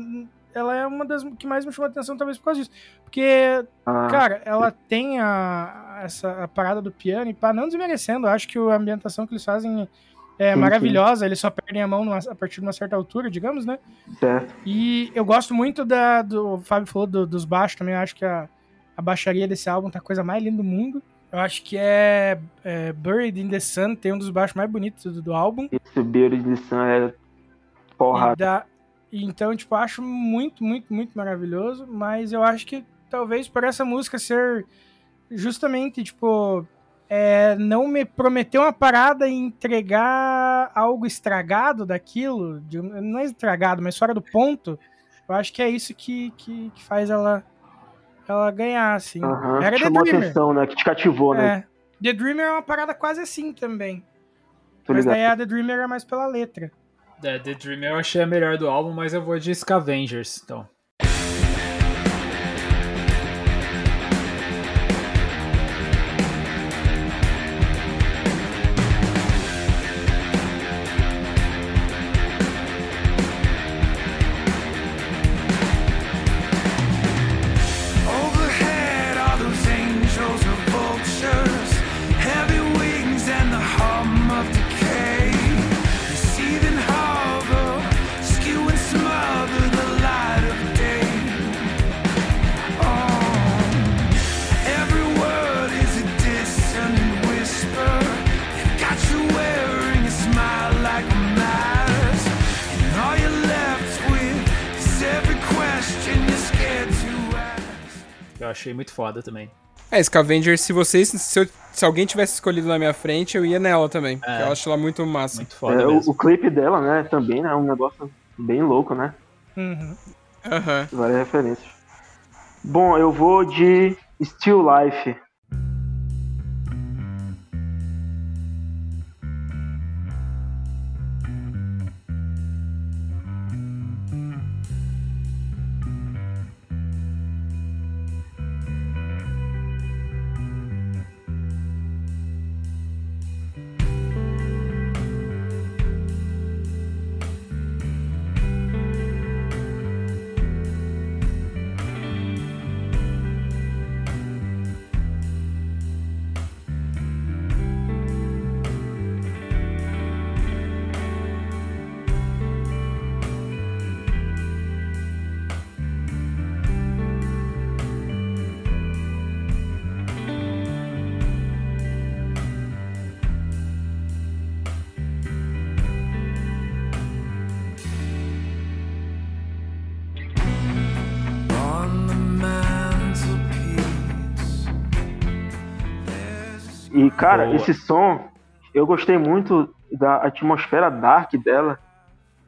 ela é uma das que mais me chamou a atenção, talvez por causa disso. Porque, Ah, cara, ela tem a, essa a parada do piano, e pá, não desmerecendo, acho que a ambientação que eles fazem é Sim, maravilhosa, eles só perdem a mão numa- a partir de uma certa altura, digamos, né? certo. E eu gosto muito da. Do, o Fábio falou do- dos baixos também. Eu acho que a, a baixaria desse álbum tá a coisa mais linda do mundo. Eu acho que é, é Buried in the Sun, tem um dos baixos mais bonitos do, do álbum. Esse Beiro de Sun é E porrada. dá- e então, tipo, acho muito, muito, muito maravilhoso. Mas eu acho que talvez por essa música ser justamente, tipo, é, não me prometer uma parada e entregar algo estragado daquilo, de- não é estragado, mas fora do ponto, eu acho que é isso que, que, que faz ela, ela ganhar, assim. Aham. Era The Chamou Dreamer. atenção, né? Que te cativou, né? É. The Dreamer é uma parada quase assim também. Tô mas ligado. daí a The Dreamer é mais pela letra. É, The Dreamer eu achei a melhor do álbum, mas eu vou de Scavengers, então. Muito foda também. É, Scavenger, se vocês. Se, eu- se alguém tivesse escolhido na minha frente, eu ia nela também. É. Eu acho ela muito massa. Muito foda É, o, mesmo. o clipe dela, né, também, né, é um negócio bem louco, né? Uhum. Aham. Várias referências. Bom, eu vou de Still Life. E, cara, Boa. esse som, eu gostei muito da atmosfera dark dela,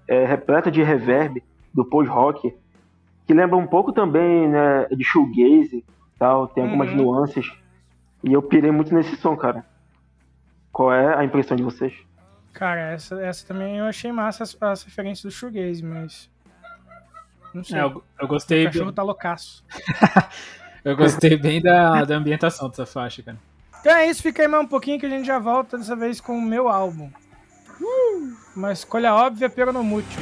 é, repleta de reverb do post-rock, que lembra um pouco também né, de shoegaze e tal, tem algumas Uhum. nuances. E eu pirei muito nesse som, cara. Qual é a impressão de vocês? Cara, essa, essa também eu achei massa as, as referências do Shoegaze, mas. Não sei. É, eu, eu o gostei, cachorro tá loucaço. eu gostei bem da, da ambientação dessa faixa, cara. Então é isso, fica aí mais um pouquinho que a gente já volta dessa vez com o meu álbum. Uh! Uma escolha óbvia, pero no mútil.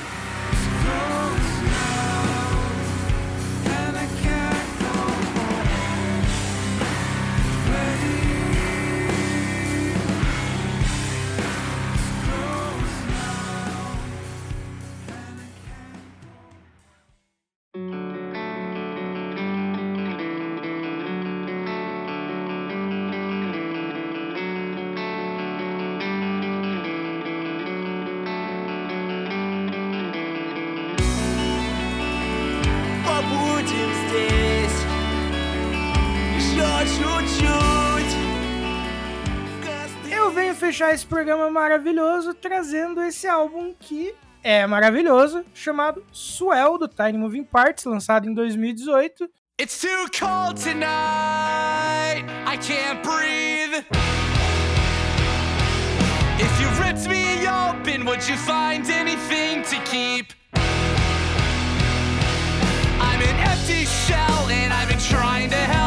Fechar esse programa maravilhoso trazendo esse álbum que é maravilhoso, chamado Swell, do Tiny Moving Parts, lançado em 2018. It's too cold tonight. I can't breathe. If you ripped me open, would you find anything to keep? I'm an empty shell, and I've been trying to help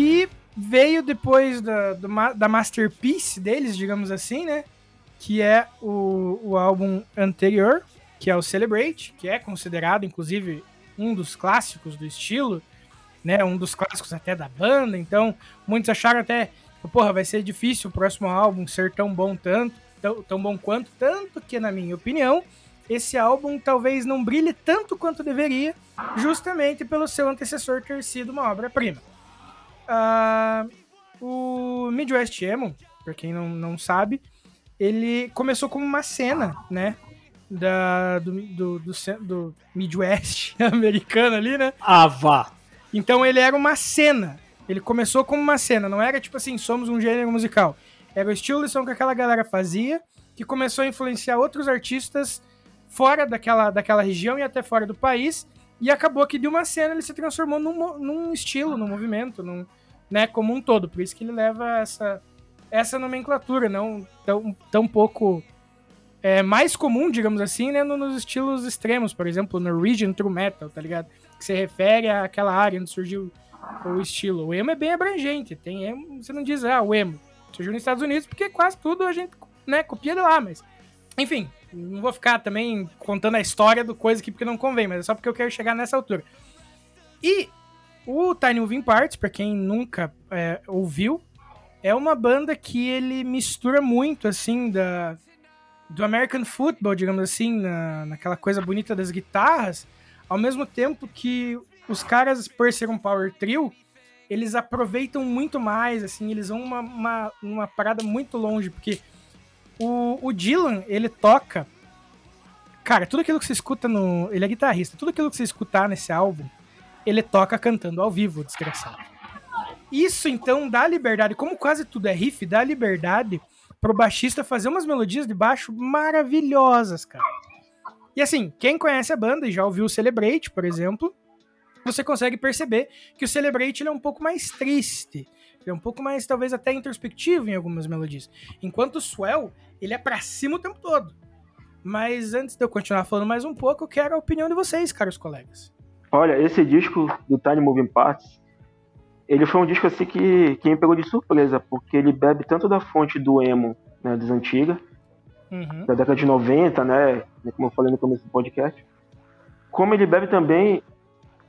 que veio depois da, do da masterpiece deles, digamos assim, né? Que é o, o álbum anterior, que é o Celebrate, que é considerado, inclusive, um dos clássicos do estilo, né? Um dos clássicos até da banda. Então, muitos acharam até, porra, vai ser difícil o próximo álbum ser tão bom tanto, tão, tão bom quanto, tanto que, na minha opinião, esse álbum talvez não brilhe tanto quanto deveria, justamente pelo seu antecessor ter sido uma obra-prima. Ah, o Midwest Emo, pra quem não, não sabe, ele começou como uma cena, né? Da, do, do, do, do Midwest americano ali, né? Ah, vá! Então ele era uma cena. Ele começou como uma cena, não era tipo assim, somos um gênero musical. Era o estilo de som que aquela galera fazia, que começou a influenciar outros artistas fora daquela, daquela região e até fora do país. E acabou que de uma cena ele se transformou num, num estilo, num movimento, num, né, como um todo. Por isso que ele leva essa, essa nomenclatura, não tão, tão pouco é, mais comum, digamos assim, né, no- nos estilos extremos, por exemplo, Norwegian True Metal, tá ligado? Que se refere àquela área onde surgiu o estilo. O emo é bem abrangente, tem emo, você não diz, ah, o emo surgiu nos Estados Unidos, porque quase tudo a gente, né, copia de lá, mas... Enfim, não vou ficar também contando a história do coisa aqui porque não convém, mas é só porque eu quero chegar nessa altura. E o Tiny Moving Parts, pra quem nunca é, ouviu, é uma banda que ele mistura muito, assim, da, do American Football, digamos assim, na, naquela coisa bonita das guitarras, ao mesmo tempo que os caras, por ser um power trio, eles aproveitam muito mais, assim, eles vão uma, uma, uma parada muito longe, porque o, o Dylan, ele toca. Cara, tudo aquilo que você escuta no. Ele é guitarrista, tudo aquilo que você escutar nesse álbum, ele toca cantando ao vivo, desgraçado. Isso então dá liberdade, como quase tudo é riff, dá liberdade pro baixista fazer umas melodias de baixo maravilhosas, cara. E assim, quem conhece a banda e já ouviu o Celebrate, por exemplo, você consegue perceber que o Celebrate ele é um pouco mais triste. Ele é um pouco mais, talvez, até introspectivo em algumas melodias. Enquanto o Swell, ele é pra cima o tempo todo. Mas antes de eu continuar falando mais um pouco, eu quero a opinião de vocês, caros colegas. Olha, esse disco do Tiny Moving Parts, ele foi um disco assim que, que me pegou de surpresa, porque ele bebe tanto da fonte do emo, né, das antigas, Uhum. da década de 90, né, como eu falei no começo do podcast, como ele bebe também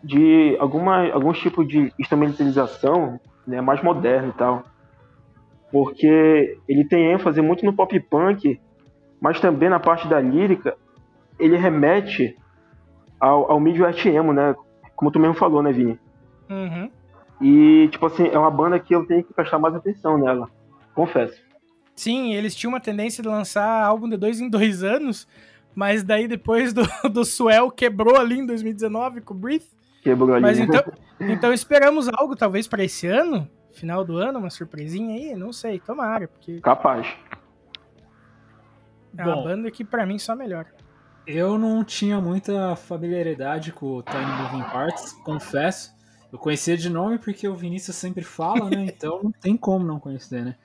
de alguma, alguns tipos de instrumentalização né, mais moderno e tal. Porque ele tem ênfase muito no pop punk, mas também na parte da lírica, ele remete ao, ao Midwest emo, né? Como tu mesmo falou, né, Vini? Uhum. E, tipo assim, é uma banda que eu tenho que prestar mais atenção nela. Confesso. Sim, eles tinham uma tendência de lançar álbum de dois em dois anos, mas daí depois do, do Swell quebrou ali em 2019 com o Breathe. Quebrou ali. Mas então, então esperamos algo talvez pra esse ano, final do ano, uma surpresinha aí, não sei, tomara, porque Capaz. é uma Bom. banda que pra mim só melhora. Eu não tinha muita familiaridade com o Tiny Moving Parts, confesso. Eu conhecia de nome porque o Vinícius sempre fala, né? Então não tem como não conhecer, né?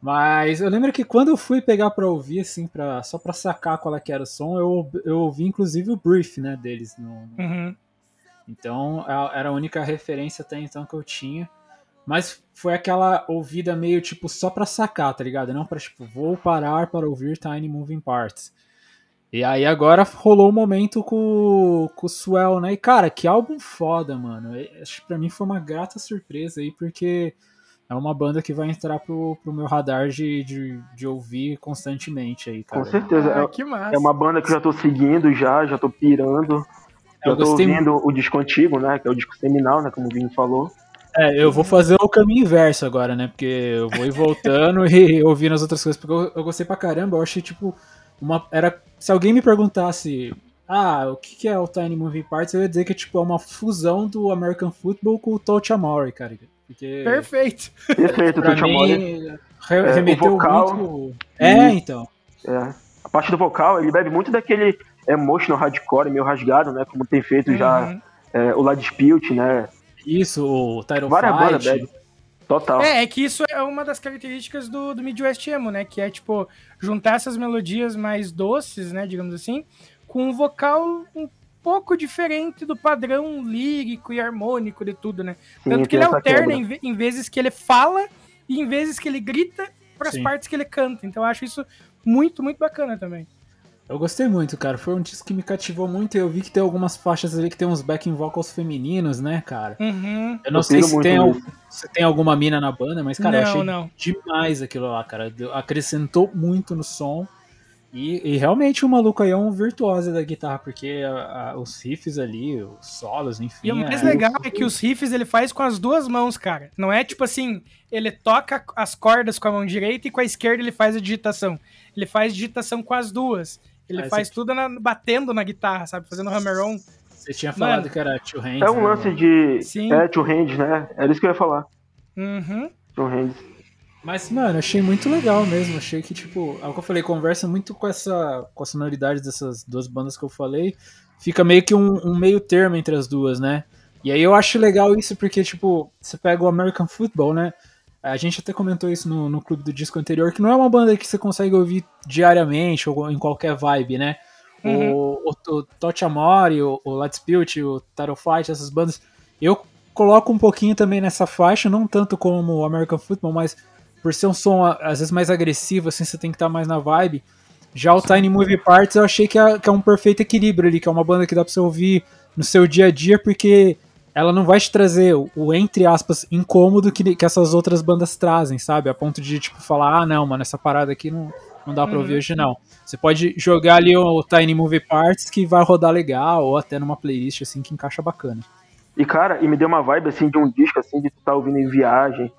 Mas eu lembro que quando eu fui pegar pra ouvir, assim, pra, só pra sacar qual é que era o som, eu, eu ouvi inclusive o brief, né, deles. No, Uhum. então a- era a única referência até então que eu tinha. Mas foi aquela ouvida meio tipo só pra sacar, tá ligado? Não pra tipo, vou parar para ouvir Tiny Moving Parts. E aí agora rolou o momento com, com o Swell, né? E cara, que álbum foda, mano. E, Acho que pra mim foi uma grata surpresa aí, porque é uma banda que vai entrar pro, pro meu radar de, de, de ouvir constantemente aí, cara. Com certeza. Ah, É- que massa. É uma banda que eu já tô seguindo já, já tô pirando. Eu Eu tô gostei ouvindo o disco antigo, né? Que é o disco seminal, né? Como o Vini falou. É, eu vou fazer o caminho inverso agora, né? Porque eu vou ir voltando e ouvindo as outras coisas. Porque eu, eu gostei pra caramba, eu achei tipo. Uma, era, se alguém me perguntasse, ah, o que, que é o Tiny Moving Parts, eu ia dizer que tipo, é uma fusão do American Football com o Touch Amore, cara. Porque Perfeito. Perfeito, Tuti Amore. re- É, o remeteu vocal muito. É, então. É. A parte do vocal, ele bebe muito daquele emotional hardcore, meio rasgado, né? Como tem feito já Uhum. é, o La Dispute, né? Isso, o Title Várias bandas bebe. Total. É, é que isso é uma das características do, do Midwest Emo, né? Que é, tipo, juntar essas melodias mais doces, né, digamos assim, com um vocal um pouco diferente do padrão lírico e harmônico de tudo, né? Sim, Tanto que ele alterna em, em vezes que ele fala e em vezes que ele grita para as partes que ele canta. Então eu acho isso muito, muito bacana também. Eu gostei muito, cara. Foi um disco que me cativou muito. e Eu vi que tem algumas faixas ali que tem uns backing vocals femininos, né, cara? Uhum. Eu não Eu sei se tem, al- se tem alguma mina na banda, mas, cara, eu não, achei não. demais aquilo lá, cara. Acrescentou muito no som. E, e realmente o maluco aí é um virtuoso da guitarra, porque a- a- os riffs ali, os solos, enfim. E o mais é- legal é que os riffs ele faz com as duas mãos, cara. Não é tipo assim, ele toca as cordas com a mão direita e com a esquerda ele faz a digitação. Ele faz digitação com as duas. Ele Ah, faz tudo na- batendo na guitarra, sabe? Fazendo hammer-on. Você tinha falado Mano. que era Two Hands. É um né, lance de. Sim. É, two hands, né? Era isso que eu ia falar. Uhum. Two hands. Mas, mano, achei muito legal mesmo. Achei que, tipo, é o que eu falei, conversa muito com essa com a sonoridade dessas duas bandas que eu falei. Fica meio que um, um meio termo entre as duas, né? E aí eu acho legal isso porque, tipo, você pega o American Football, né? A gente até comentou isso no, no clube do disco anterior, que não é uma banda que você consegue ouvir diariamente ou em qualquer vibe, né? O, o, o Touch Amore, o, o Let's Build, o Title Fight, essas bandas. Eu coloco um pouquinho também nessa faixa, não tanto como o American Football, mas por ser um som às vezes mais agressivo, assim, você tem que estar mais na vibe. Já o Tiny Movie Parts eu achei que é, que é um perfeito equilíbrio ali, que é uma banda que dá pra você ouvir no seu dia a dia, porque ela não vai te trazer o, o, entre aspas, incômodo que, que essas outras bandas trazem, sabe? A ponto de, tipo, falar, ah, não, mano, essa parada aqui não, não dá pra ouvir Uhum. hoje, não. Você pode jogar ali o Tiny Movie Parts que vai rodar legal, ou até numa playlist, assim, que encaixa bacana. E, cara, e me deu uma vibe, assim, de um disco, assim, de tu tá ouvindo em viagem,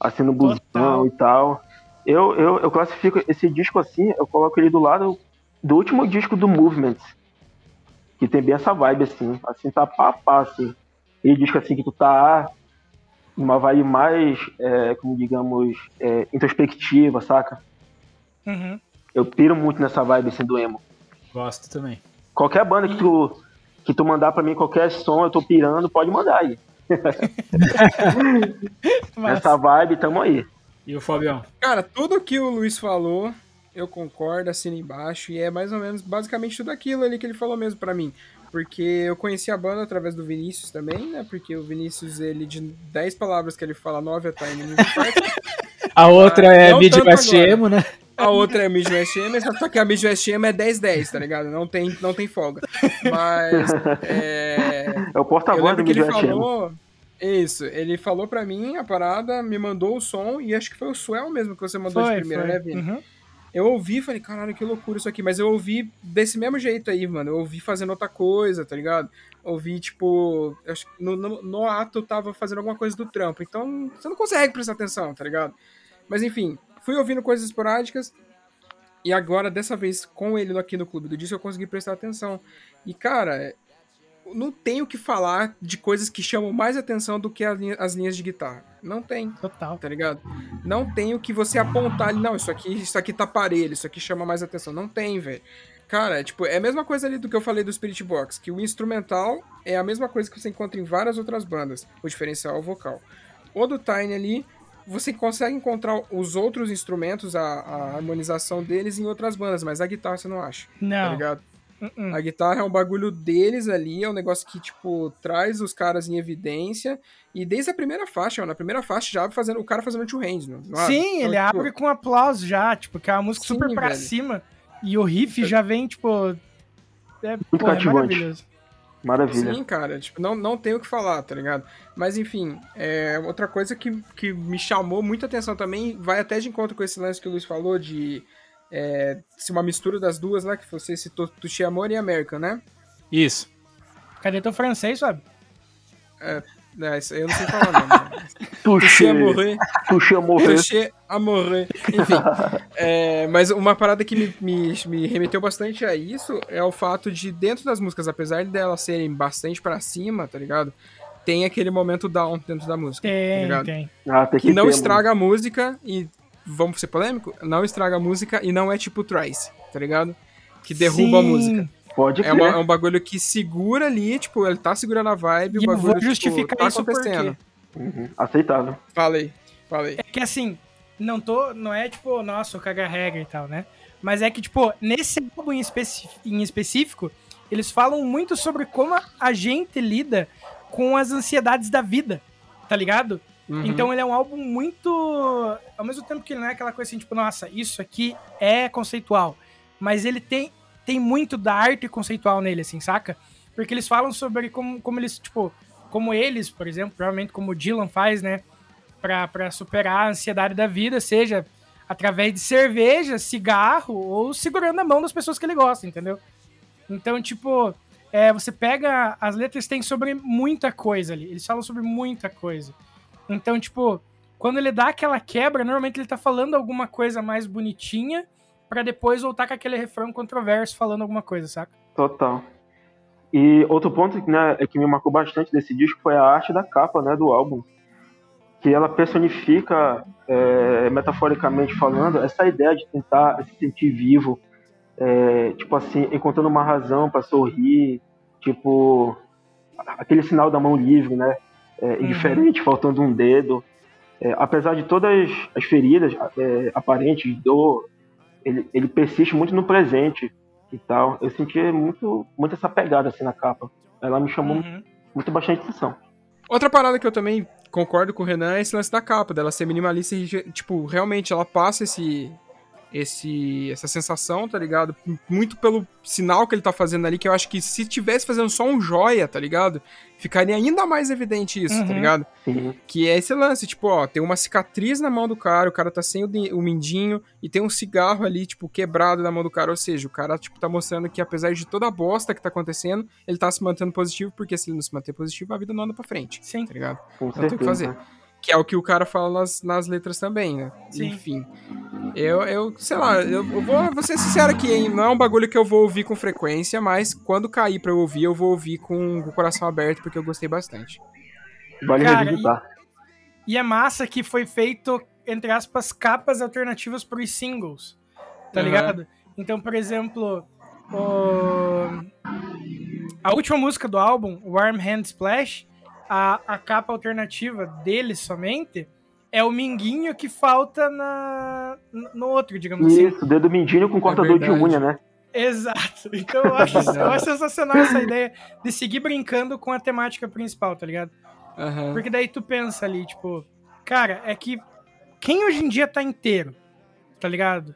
assim, no busão e tal. Eu, eu, eu classifico esse disco, assim, eu coloco ele do lado do último disco do Movements. Que tem bem essa vibe, assim. Assim, tá pá, a pá, assim. Aquele disco, assim, que tu tá numa vibe mais, é, como digamos, é, introspectiva, saca? Uhum. Eu piro muito nessa vibe, assim, do emo. Gosto também. Qualquer banda que tu, que tu mandar pra mim, qualquer som, eu tô pirando, pode mandar aí. Mas, Nessa vibe, tamo aí. E o Fabião? Cara, tudo que o Luiz falou, eu concordo, assino embaixo, e é mais ou menos basicamente tudo aquilo ali que ele falou mesmo pra mim. Porque eu conheci a banda através do Vinícius também, né? Porque o Vinícius, ele, de 10 palavras que ele fala, 9 é Tiny Movie Parts. A outra é não Midwest. Emo, né? A outra é Midwest Emo, só que a Midwest Emo é 10-10, tá ligado? Não tem, não tem folga. Mas, é... É o porta-voz do ele Midwest Emo. falou... Isso, ele falou pra mim a parada, me mandou o som, e acho que foi o Swell mesmo que você mandou de foi, primeira, foi. né, Vini? Uhum. Eu ouvi falei, caralho, que loucura isso aqui. Mas eu ouvi desse mesmo jeito aí, mano. Eu ouvi fazendo outra coisa, tá ligado? Ouvi, tipo. No, no, no ato eu tava fazendo alguma coisa do trampo. Então, você não consegue prestar atenção, tá ligado? Mas enfim, fui ouvindo coisas esporádicas. E agora, dessa vez, com ele aqui no Clube do Disco, eu consegui prestar atenção. E, cara, não tenho o que falar de coisas que chamam mais atenção do que as linha- as linhas de guitarra. Não tem Total. tá ligado? Não tem o que você apontar ali, não, isso aqui, isso aqui tá parelho, isso aqui chama mais atenção. Não tem, velho. Cara, é, tipo, é a mesma coisa ali do que eu falei do Spirit Box, que o instrumental é a mesma coisa que você encontra em várias outras bandas. O diferencial é o vocal. O do Tiny ali, você consegue encontrar os outros instrumentos, a, a harmonização deles em outras bandas, mas a guitarra você não acha, tá Não. Ligado? Uh-uh. A guitarra é um bagulho deles ali, é um negócio que, tipo, traz os caras em evidência. E desde a primeira faixa, ó, na primeira faixa já abre fazendo, o cara fazendo two hands, abre? Sim, Então, ele tipo, abre com aplauso já, tipo, que é uma música Sim, super pra velho. cima. E o riff já vem, tipo. É, Muito pô, é cativante. maravilhoso. Maravilha. Sim, cara, tipo, não, não tem o que falar, tá ligado? Mas enfim, é, outra coisa que, que me chamou muita atenção também, vai até de encontro com esse lance que o Luiz falou de é, se uma mistura das duas lá, que você citou Touché Amor e American, né? Isso. Cadê teu francês, sabe? É, isso aí eu não sei falar não. Touché Amor, touché morrer. Touché Amor. Enfim, é, mas uma parada que me, me, me remeteu bastante a isso é o fato de, dentro das músicas, apesar delas serem bastante pra cima, tá ligado? Tem aquele momento down dentro da música. tá Tem, ligado? tem. Ah, tem que não ter, estraga a música e vamos ser polêmico, não estraga a música e não é tipo Trice, tá ligado? Que derruba a Sim. música. mano. Pode É, crer. uma- é um bagulho que segura ali, tipo, ele tá segurando a vibe, E o eu bagulho vou justificar tipo, tá isso acontecendo. porque Uhum. Aceitável. Falei, falei. É que assim, não tô. Não é tipo, nossa, o caga regra e tal, né? Mas é que, tipo, nesse álbum em, especi- em específico, eles falam muito sobre como a gente lida com as ansiedades da vida, tá ligado? Uhum. Então ele é um álbum muito. Ao mesmo tempo que ele não é aquela coisa assim, tipo, nossa, isso aqui é conceitual. Mas ele tem, tem muito da arte conceitual nele, assim, saca? Porque eles falam sobre como, como eles, tipo, como eles, por exemplo, provavelmente como o Dylan faz, né? Pra, pra superar a ansiedade da vida, seja através de cerveja, cigarro ou segurando a mão das pessoas que ele gosta, entendeu? Então, tipo, é, você pega. As letras têm sobre muita coisa ali. Eles falam sobre muita coisa. Então, tipo, quando ele dá aquela quebra, normalmente ele tá falando alguma coisa mais bonitinha pra depois voltar com aquele refrão controverso falando alguma coisa, saca? Total. E outro ponto né, é que me marcou bastante desse disco foi a arte da capa né, do álbum. Que ela personifica, é, metaforicamente falando, essa ideia de tentar se sentir vivo, é, tipo assim, encontrando uma razão para sorrir, tipo, aquele sinal da mão livre, né? É, indiferente, faltando um dedo. É, apesar de todas as feridas é, aparentes, dor, ele, ele persiste muito no presente e tal. Eu senti muito, muito essa pegada assim na capa. Ela me chamou Uhum. muito bastante atenção. Outra parada que eu também concordo com o Renan é esse lance da capa, dela ser minimalista e, tipo, realmente ela passa esse esse essa sensação, tá ligado? Muito pelo sinal que ele tá fazendo ali, que eu acho que se tivesse fazendo só um joia, tá ligado? Ficaria ainda mais evidente isso, tá Uhum. ligado? Sim. Que é esse lance, tipo, ó, tem uma cicatriz na mão do cara, o cara tá sem o, de- o mindinho e tem um cigarro ali, tipo, quebrado na mão do cara. Ou seja, o cara, tipo, tá mostrando que apesar de toda a bosta que tá acontecendo, ele tá se mantendo positivo, porque se ele não se manter positivo, a vida não anda pra frente, Sim. tá ligado? Com Não tem o que certeza. fazer. Que é o que o cara fala nas, nas letras também, né? Sim. Enfim. Eu, eu sei lá, eu, eu vou, vou ser sincero aqui, hein? Não é um bagulho que eu vou ouvir com frequência, mas quando cair pra eu ouvir, eu vou ouvir com, com o coração aberto, porque eu gostei bastante. Vale Cara, revisitar. E é massa que foi feito, entre aspas, capas alternativas pros singles. Tá Aham. ligado? Então, por exemplo, o... a última música do álbum, Warm Hand Splash, a, a capa alternativa dele somente é o minguinho que falta na, no outro, digamos assim. Isso, dedo mindinho com cortador de unha, né? Exato. Então eu acho, eu acho sensacional essa ideia de seguir brincando com a temática principal, tá ligado? Aham. Porque daí tu pensa ali, tipo, cara, é que quem hoje em dia tá inteiro, tá ligado?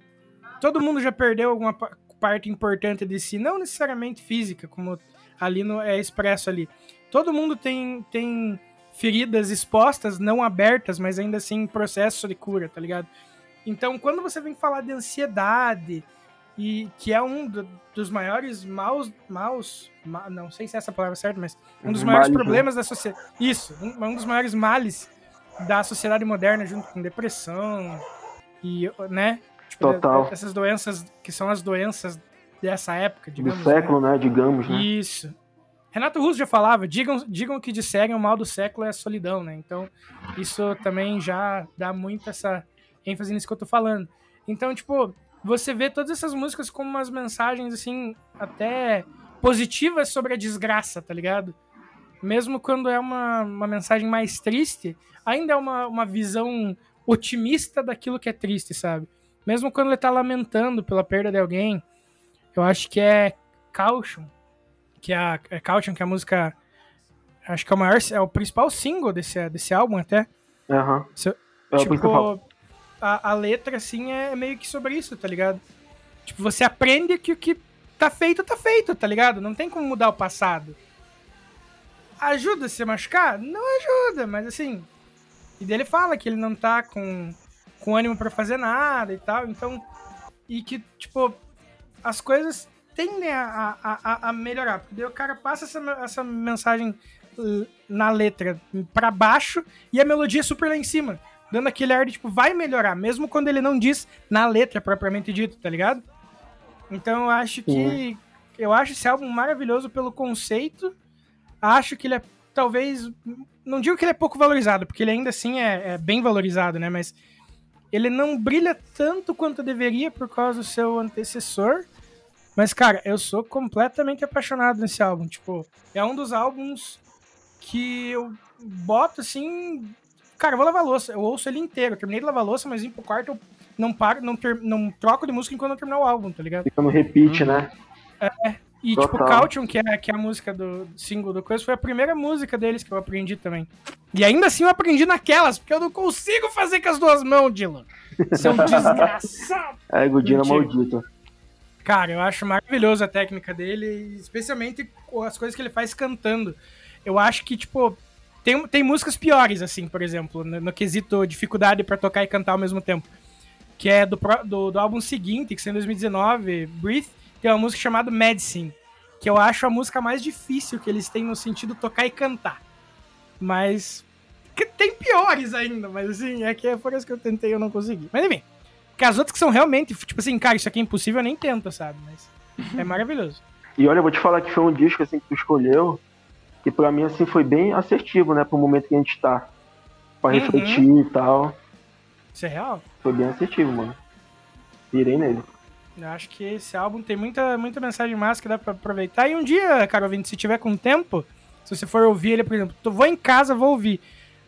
Todo mundo já perdeu alguma pa- parte importante de si, não necessariamente física, como ali no, é expresso ali. Todo mundo tem, tem feridas expostas, não abertas, mas ainda assim em processo de cura, tá ligado? Então, quando você vem falar de ansiedade, e que é um do- dos maiores maus, maus ma- não sei se é essa palavra certa, mas um dos Uhum, maiores né? problemas da sociedade. Isso, um, um dos maiores males da sociedade moderna, junto com depressão e, né? Tipo, Total. essas doenças que são as doenças dessa época, Do digamos. século, né? Digamos, né? Isso. Renato Russo já falava, digam, digam o que disserem, o mal do século é a solidão, né? Então, isso também já dá muito essa ênfase nisso que eu tô falando. Então, tipo, você vê todas essas músicas como umas mensagens, assim, até positivas sobre a desgraça, tá ligado? Mesmo quando é uma, uma mensagem mais triste, ainda é uma, uma visão otimista daquilo que é triste, sabe? Mesmo quando ele tá lamentando pela perda de alguém, eu acho que é Caution, que é a é Caution, que é a música. Acho que é o maior, é o principal single desse, desse álbum até. Aham. Se- É o principal. tipo, a, a letra, assim, é meio que sobre isso, tá ligado? Tipo, você aprende que o que tá feito, tá feito, tá ligado? Não tem como mudar o passado. Ajuda a se machucar? Não ajuda, mas assim. E dele fala que ele não tá com, com ânimo pra fazer nada e tal, então. E que, tipo, as coisas tendem a, a, a, melhorar. Porque daí o cara passa essa, essa mensagem uh, na letra pra baixo e a melodia é super lá em cima. Dando aquele ar de, tipo, vai melhorar, mesmo quando ele não diz na letra propriamente dito, tá ligado? Então eu acho que. Eu acho esse álbum maravilhoso pelo conceito. Acho que ele é talvez. Não digo que ele é pouco valorizado, porque ele ainda assim é, é bem valorizado, né? Mas ele não brilha tanto quanto deveria por causa do seu antecessor. Mas, cara, eu sou completamente apaixonado nesse álbum. Tipo, é um dos álbuns que eu boto assim. Cara, eu vou lavar louça. Eu ouço ele inteiro. Eu terminei de lavar louça, mas vim pro quarto, eu não paro, não, ter, não troco de música enquanto eu terminar o álbum, tá ligado? Fica no repeat, né? E, tipo, Total. Caution, que é, que é a música do single do Coisa, foi a primeira música deles que eu aprendi também. E ainda assim eu aprendi naquelas, porque eu não consigo fazer com as duas mãos, Dylan. Seu desgraçado. É, Godina Mentira. maldito. Cara, eu acho maravilhosa a técnica dele, especialmente as coisas que ele faz cantando. Eu acho que, tipo, tem, tem músicas piores, assim, por exemplo, no, no quesito dificuldade pra tocar e cantar ao mesmo tempo. Que é do, do, do álbum seguinte, que saiu em 2019, Breathe, tem uma música chamada Medicine, que eu acho a música mais difícil que eles têm no sentido tocar e cantar. Mas. tem piores ainda, mas assim, é que é isso que eu tentei e eu não consegui. Mas enfim. Porque as outras que são realmente, tipo assim, cara, isso aqui é impossível, eu nem tento, sabe? Mas é maravilhoso. E olha, eu vou te falar que foi um disco assim que tu escolheu, que pra mim assim foi bem assertivo, né, pro momento que a gente tá. Pra Uhum. refletir e tal. Isso é real. Foi bem assertivo, mano. Virei nele. Eu acho que esse álbum tem muita, muita mensagem massa que dá pra aproveitar. E um dia, cara ouvinte, se tiver com tempo, se você for ouvir ele, por exemplo, tu vou em casa, vou ouvir.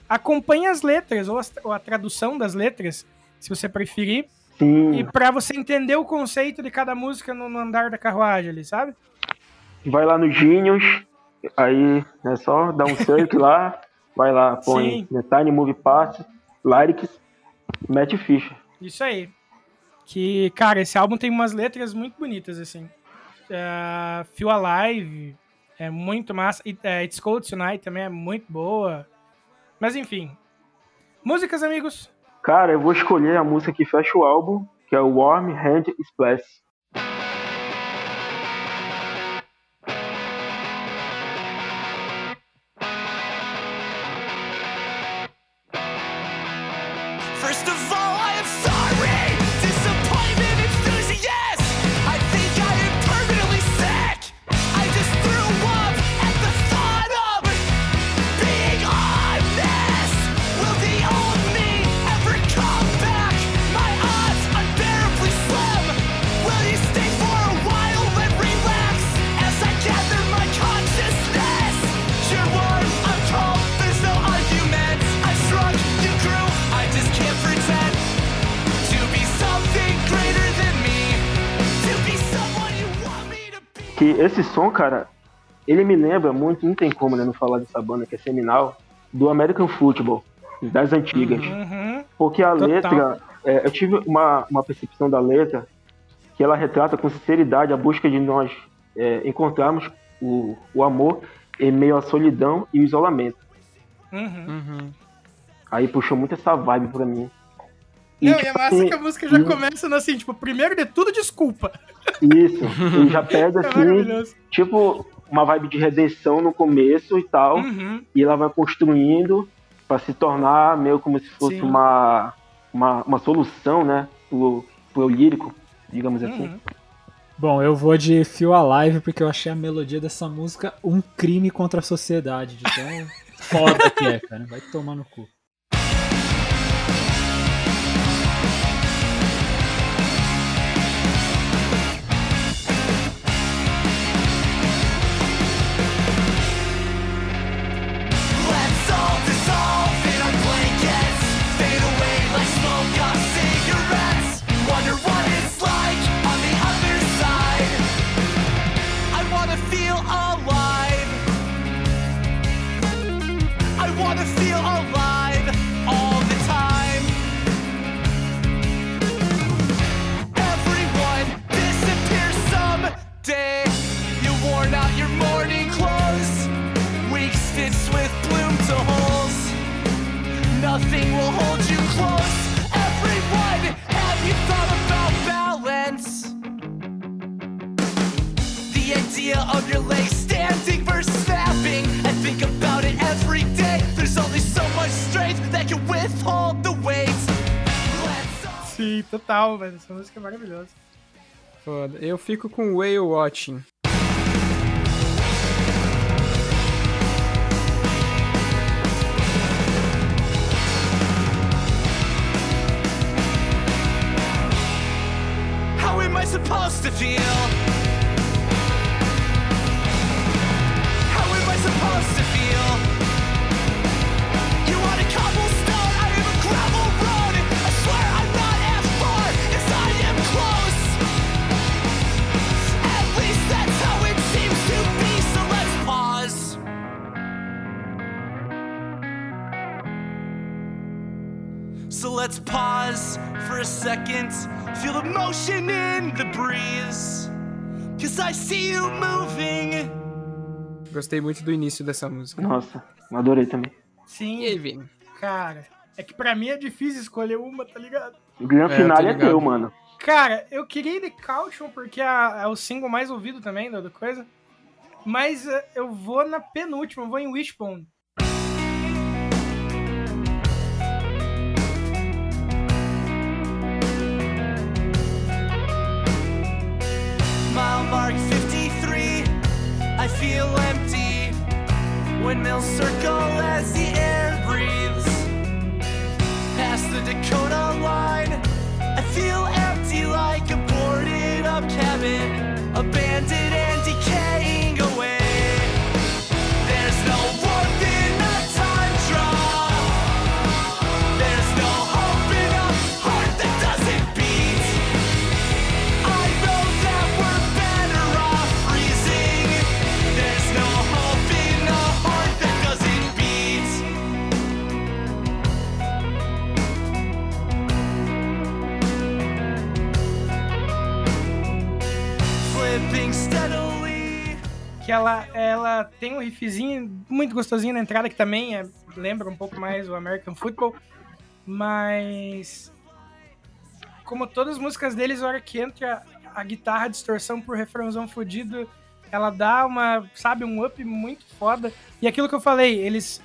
Acompanhe as letras, ou, as- ou a tradução das letras, se você preferir. Sim, E pra você entender o conceito de cada música no, no andar da carruagem ali, sabe? vai lá no Genius, aí é só dar um search lá, vai lá, põe. The Tiny Movie Pass, Lyrics, mete ficha. Isso aí. Que, cara, esse álbum tem umas letras muito bonitas, assim. É, Feel Alive é muito massa. e, é, It's Cold Tonight também é muito boa. Mas enfim. Músicas, amigos? Cara, eu vou escolher a música que fecha o álbum, que é o Warm Hand Splash. Que esse som, cara, ele me lembra muito, não tem como né, não falar dessa banda que é seminal, do American Football, das antigas. Uhum. Porque a Total. letra, é, eu tive uma, uma percepção da letra que ela retrata com sinceridade a busca de nós é, encontrarmos o, o amor em meio à solidão e o isolamento. Uhum. Uhum. Aí puxou muito essa vibe pra mim. E, Não, e é tipo massa assim, que a música já e- começa no assim, tipo, primeiro de tudo, desculpa. Isso, ele já pega É assim, tipo, uma vibe de redenção no começo e tal. Uhum. e ela vai construindo para se tornar meio como se fosse Sim. uma, uma, uma solução, né, pro, pro lírico, digamos assim. Uhum. Bom, eu vou de Feel Alive porque eu achei a melodia dessa música um crime contra a sociedade. De tão foda que é, cara. Vai tomar no cu. Sim, total, velho. Essa música é maravilhosa. Foda. Eu fico com Whale Watching. Supposed to feel? How am I supposed to feel? Let's pause for a second. Feel the motion in the breeze. Cause I see you moving. Gostei muito do início dessa música. Nossa, adorei também. Sim, E aí, Vini? cara. É que pra mim é difícil escolher uma, tá ligado? O grande É, final é teu, mano. Cara, eu queria ir de Caution porque é, é o single mais ouvido também da coisa. Mas é, eu vou na penúltima, eu vou em Wishbone. Feel empty. Windmills circle as the air breathes. Past the Dakota line. I feel empty like a boarded up cabin. Abandoned que ela, ela tem um riffzinho muito gostosinho na entrada, que também é- lembra um pouco mais o American Football, mas como todas as músicas deles, a hora que entra a guitarra, a distorção por refrãozão fudido, ela dá uma, sabe, um up muito foda. E aquilo que eu falei, eles,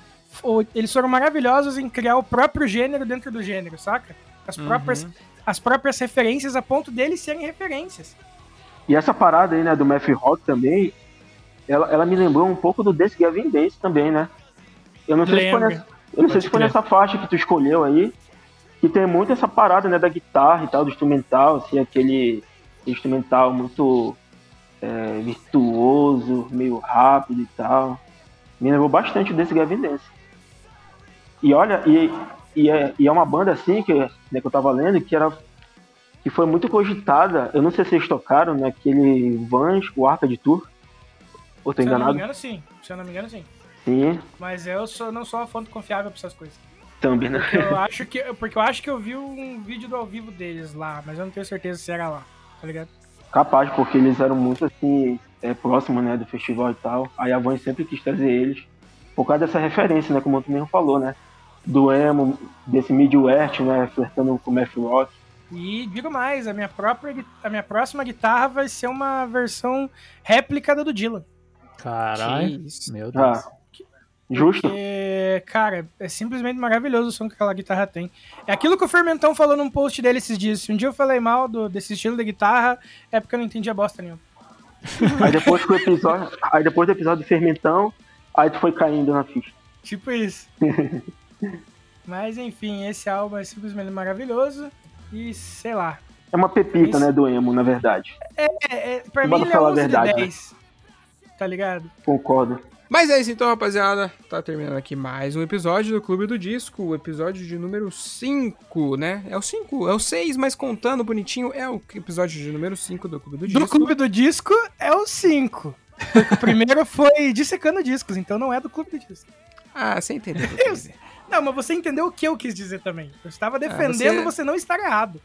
eles foram maravilhosos em criar o próprio gênero dentro do gênero, saca? As próprias, as próprias referências a ponto deles serem referências. E essa parada aí, né, do Math Rock também, ela, ela me lembrou um pouco do Dance Gavin Dance também, né? Eu não sei se foi Lembra. nessa, eu não sei se foi nessa faixa que tu escolheu aí, que tem muito essa parada, né, da guitarra e tal, do instrumental, assim, aquele instrumental muito é, virtuoso, meio rápido e tal. Me lembrou bastante desse Gavin Dance. E olha, e, e, é, e é uma banda assim que, né, que eu tava lendo que era que foi muito cogitada. Eu não sei se vocês tocaram naquele Vans, o Arca de Tour. Ou tô Se eu não me enganado? engano, sim. Se eu não me engano, sim. Sim, Mas eu sou, não sou uma fonte confiável pra essas coisas. também, né? Eu acho que, porque eu acho que eu vi um vídeo do ao vivo deles lá, mas eu não tenho certeza se era lá, tá ligado? Capaz, porque eles eram muito assim, é, próximos, né, do festival e tal. Aí a Vans sempre quis trazer eles. Por causa dessa referência, né, como tu mesmo falou, né? Do emo, desse Midwest, né, flertando com o math rock. E digo mais, a minha própria a minha próxima guitarra vai ser uma versão réplica da do Dylan. Caralho. Meu Deus. Ah, justo. Porque, cara, é simplesmente maravilhoso o som que aquela guitarra tem. É aquilo que o Fermentão falou num post dele esses dias. Se um dia eu falei mal do- desse estilo de guitarra, é porque eu não entendia bosta nenhuma. Aí depois que o episódio. Aí depois do episódio do Fermentão, aí tu foi caindo na ficha. Tipo isso. Mas enfim, esse álbum é simplesmente maravilhoso. E sei lá. É uma pepita, Isso. né, do emo, na verdade. É, é, pra Bora mim ele é falar a 11 verdade, de né? 10. Tá ligado? Concordo. Mas é isso então, rapaziada. Tá terminando aqui mais um episódio do Clube do Disco, o episódio de número 5, né? É o 5, é o 6, mas contando bonitinho, é o episódio de número 5 do Clube do Disco. Do Clube do Disco é o 5. Porque o primeiro foi Dissecando Discos, então não é do Clube do Disco. Ah, você entendeu. eu. Não, mas você entendeu o que eu quis dizer também. Eu estava defendendo você- você... não estar errado.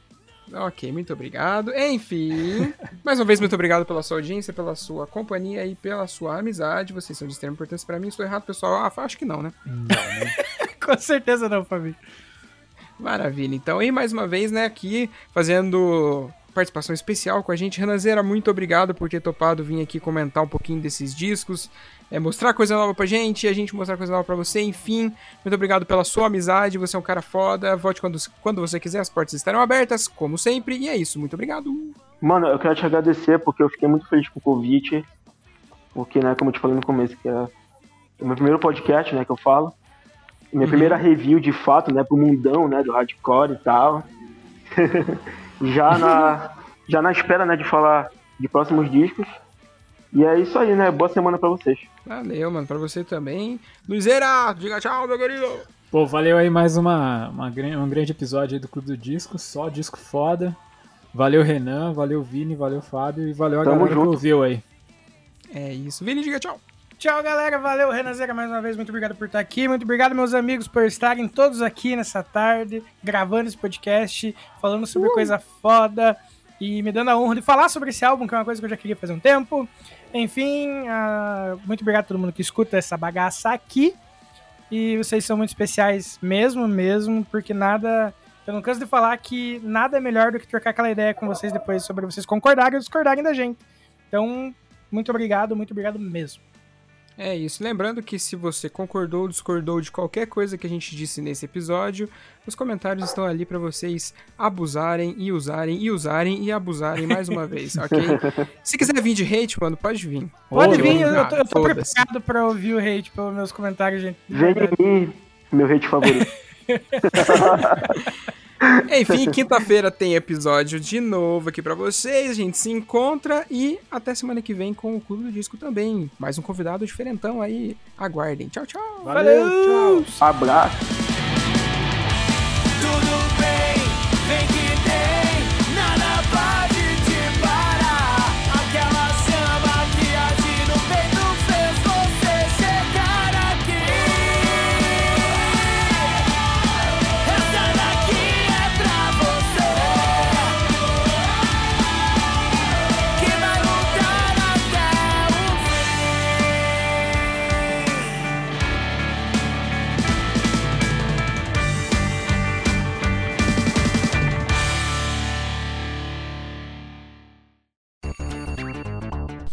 Ok, muito obrigado. Enfim, mais uma vez, muito obrigado pela sua audiência, pela sua companhia e pela sua amizade. Vocês são de extrema importância pra mim. Estou errado, pessoal? Ah, acho que não, né? Com certeza não, Fabinho. Maravilha, então. E mais uma vez, né, aqui fazendo participação especial com a gente. Renanzeira, muito obrigado por ter topado vir aqui comentar um pouquinho desses discos, é, mostrar coisa nova pra gente, a gente mostrar coisa nova pra você, enfim. Muito obrigado pela sua amizade, você é um cara foda. Volte quando, quando você quiser, as portas estarão abertas, como sempre. E é isso, muito obrigado. Mano, eu quero te agradecer porque eu fiquei muito feliz com o convite. Porque, né, como eu te falei no começo, que é o meu primeiro podcast, né, que eu falo. Minha primeira review, de fato, né, pro mundão, né, do hardcore e tal. já, na, já na espera, né, de falar de próximos discos. E é isso aí, né, boa semana pra vocês. Valeu, mano, pra você também. Luizeira, diga tchau, meu querido. Pô, valeu aí mais uma, uma, um grande episódio aí do Clube do Disco, só disco foda. Valeu, Renan, valeu, Vini, valeu, Fábio e valeu a Tamo galera junto. que ouviu aí. É isso, Vini, diga tchau. Tchau, galera. Valeu, Renanzeira, mais uma vez. Muito obrigado por estar aqui. Muito obrigado, meus amigos, por estarem todos aqui nessa tarde, gravando esse podcast, falando sobre coisa foda e me dando a honra de falar sobre esse álbum, que é uma coisa que eu já queria fazer um tempo. Enfim, ah, muito obrigado a todo mundo que escuta essa bagaça aqui. E vocês são muito especiais mesmo, mesmo, porque nada. Eu não canso de falar que nada é melhor do que trocar aquela ideia com vocês depois sobre vocês concordarem ou discordarem da gente. Então, muito obrigado, muito obrigado mesmo. É isso. Lembrando que se você concordou ou discordou de qualquer coisa que a gente disse nesse episódio, os comentários estão ali pra vocês abusarem e usarem e usarem e abusarem mais uma vez, ok? Se quiser vir de hate, mano, pode vir. Pode vir, eu, eu tô, eu tô Foda-se. preparado pra ouvir o hate pelos meus comentários, gente. De Vem verdade. de mim, meu hate favorito. Enfim, quinta-feira tem episódio de novo aqui pra vocês. A gente se encontra e até semana que vem com o Clube do Disco também. Mais um convidado diferentão aí. Aguardem. Tchau, tchau. Valeu, tchau. Abraço.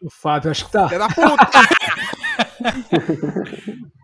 O Fábio, acho que tá. Filha da puta!